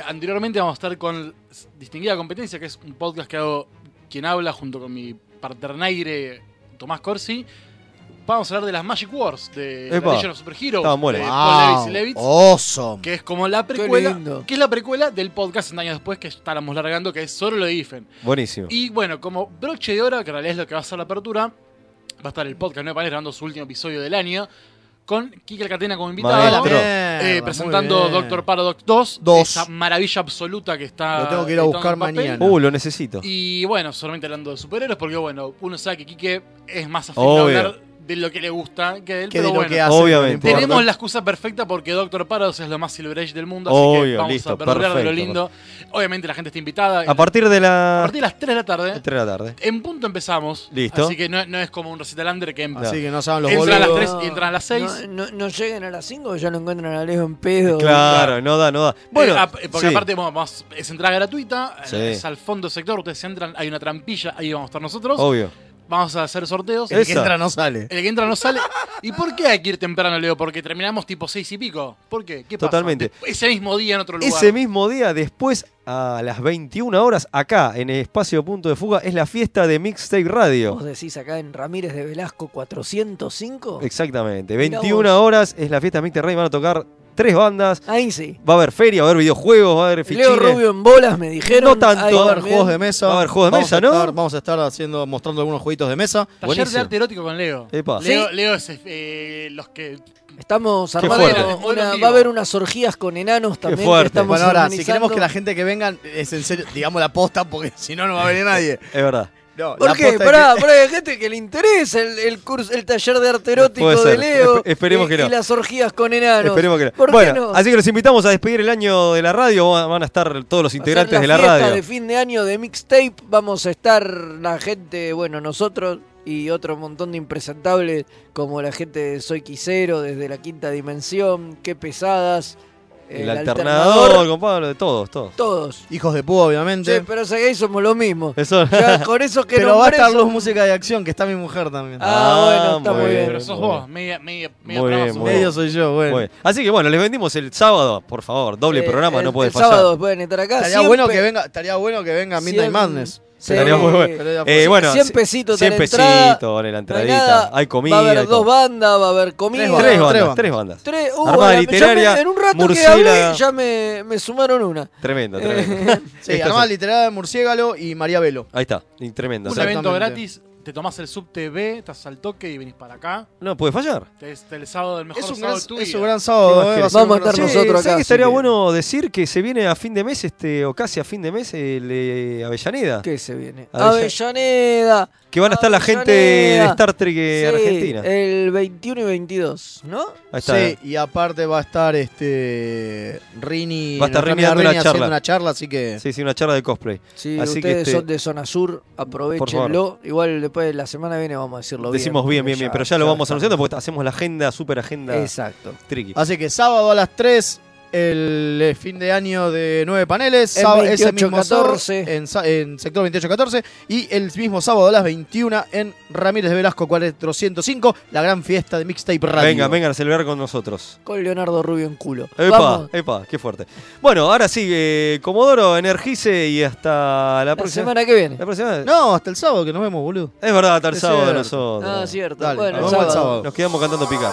Anteriormente vamos a estar con Distinguida Competencia, que es un podcast que hago quien habla junto con mi parternaire Tomás Corsi. Vamos a hablar de las Magic Wars de la Epa. Legend of Super Heroes Estaban buenas. de Wow, Paul Davis Levitz, awesome. que es como la precuela, que es la precuela del podcast 100 años después que estábamos largando, que es solo lo de Ifen. Buenísimo. Y bueno, como broche de oro, que en realidad es lo que va a ser la apertura, va a estar el podcast Nueve Paneles grabando su último episodio del año, con Kike Alcatena como invitado, eh, presentando. Doctor Paradox 2, Dos. esa maravilla absoluta que está... Lo tengo que ir a buscar en mañana. Uh, lo necesito. Y bueno, solamente hablando de superhéroes, porque bueno, uno sabe que Kike es más afín a hablar de lo que le gusta que de él, Que pero de lo bueno. que hace, Obviamente. no. Tenemos la excusa perfecta porque Doctor Paradox es lo más Silver Age del mundo, así Obvio, que vamos listo, a perder de lo lindo. Obviamente la gente está invitada. A partir de A la. partir de las 3 de la tarde. 3 de la tarde. En punto empezamos. Listo. Así que no, no es como un recital under que em- Así que no saben los entran a las boludos. 3 y entran a las 6. No, no, no lleguen a las 5 ya lo encuentran a Leo en pedo. Claro, no da, no da. Bueno, Eh, ap- porque sí. aparte vamos- vamos- es entrada gratuita, Sí. es al fondo del sector, ustedes entran, hay una trampilla, ahí vamos a estar nosotros. Obvio. Vamos a hacer sorteos. El que Esa. entra no sale. El que entra no sale. ¿Y por qué hay que ir temprano, Leo? Porque terminamos tipo 6 y pico. ¿Por qué? ¿Qué pasa? Totalmente. De- Ese mismo día en otro lugar. Ese mismo día, después a las 21 horas, acá en el espacio Punto de Fuga, es la fiesta de Mixtape Radio. Vos decís acá en Ramírez de Velasco 405. Exactamente. Mirá 21 vos. horas es la fiesta de Mixtape Radio. Van a tocar tres bandas. Ahí sí. Va a haber feria, va a haber videojuegos, va a haber fichines. Leo Rubio en bolas me dijeron. No tanto. Va a haber juegos de mesa. Va a haber juegos de Vamos mesa, ¿no? estar- vamos a estar haciendo, mostrando algunos jueguitos de mesa. Taller Buenísimo. de arte erótico con Leo. Epa. Leo, ¿Sí? Leo es eh, los que. Estamos Qué armando una- va a haber unas orgías con enanos también. que fuerte. estamos Bueno, ahora, si queremos que la gente que venga es en serio, digamos la posta, porque <laughs> si no, no va a venir nadie. Es verdad. No, ¿Por qué? Pará, que- pará, hay gente que le interesa el, el curso, el taller de arte erótico de. Leo. Espe- esperemos y, que no. Y las orgías con enanos. Esperemos que no. ¿Por bueno, qué no? así que los invitamos a despedir el año de la radio. Van a estar todos los integrantes de la radio. de fin de año de mixtape. Vamos a estar la gente, bueno, nosotros y otro montón de impresentables como la gente de Soy Quisero, desde la quinta dimensión, qué pesadas. El, alternador, compadre, de todos, todos. Todos. Hijos de púa, obviamente. Sí, pero ahí somos lo mismo. Eso. Ya, con eso que <laughs> Pero va a estar Luz Música de Acción, que está mi mujer también. Ah, bueno, está muy bien. Pero sos muy vos, media, media, media Muy bien, muy. Medio soy yo, bueno. Muy bien. Así que bueno, les vendimos el sábado, por favor, doble Sí, programa, el- no puede el fallar. sábado pueden estar acá. Estaría siempre- bueno que venga, estaría bueno que venga Midnight Cien- Madness. Sí. Estaría muy bueno. Eh, bueno, 100 pesitos 100 en la entrada, pesitos en la No hay entradita. hay comida. Va a haber hay dos bandas, va a haber comida. Tres Tres bandas, bandas. tres bandas. Tres- uh, Armada ya me- literaria, en un rato que hablé, ya me, me sumaron una. Tremendo, tremendo. Sí, Armada Literaria de Murciégalo y María Velo. Ahí está, y tremendo. Un evento gratis, te tomás el subte B, estás al toque y venís para acá. no puede fallar. Te- Es el sábado del mejor Es un sábado gran, de tu es un gran sábado. ¿Qué más eh, Vamos a estar nosotros ¿sabés acá, que estaría que- bueno decir que se viene a fin de mes, este, o casi a fin de mes, el eh, Avellaneda? ¿Qué se viene? Avella- Avellaneda. Que van a estar la gente de. Star Trek eh, Sí, Argentina. El 21 y 22, ¿no? Ahí está. Sí, y aparte va a estar este Rini, Va a estar Rini dando una haciendo charla. una charla, así que Sí, sí, una charla de cosplay. Sí, Así que ustedes este- son de zona sur, aprovechenlo. Igual después de la semana viene vamos a decirlo bien. Decimos bien, bien, bien, pero ya lo vamos anunciando porque hacemos la agenda, super agenda Exacto. tricky. así que sábado a las 3 el eh, fin de año de nueve paneles, En sábado- ese 28, mismo sábado 14. en, en sector 2814 y el mismo sábado a las 21 en Ramírez de Velasco 405, la gran fiesta de Mixtape Radio. Vengan, vengan a celebrar con nosotros. Con Leonardo Rubio en culo. Epa, Vamos. epa, qué fuerte. Bueno, ahora sí, eh, Comodoro, energice y hasta la, La próxima. semana que viene. La próxima. No, hasta el sábado que nos vemos, boludo. Es verdad, hasta el Es sábado cierto. nosotros. Ah, cierto. Dale, bueno, nos el vemos el sábado. sábado. Nos quedamos cantando picar.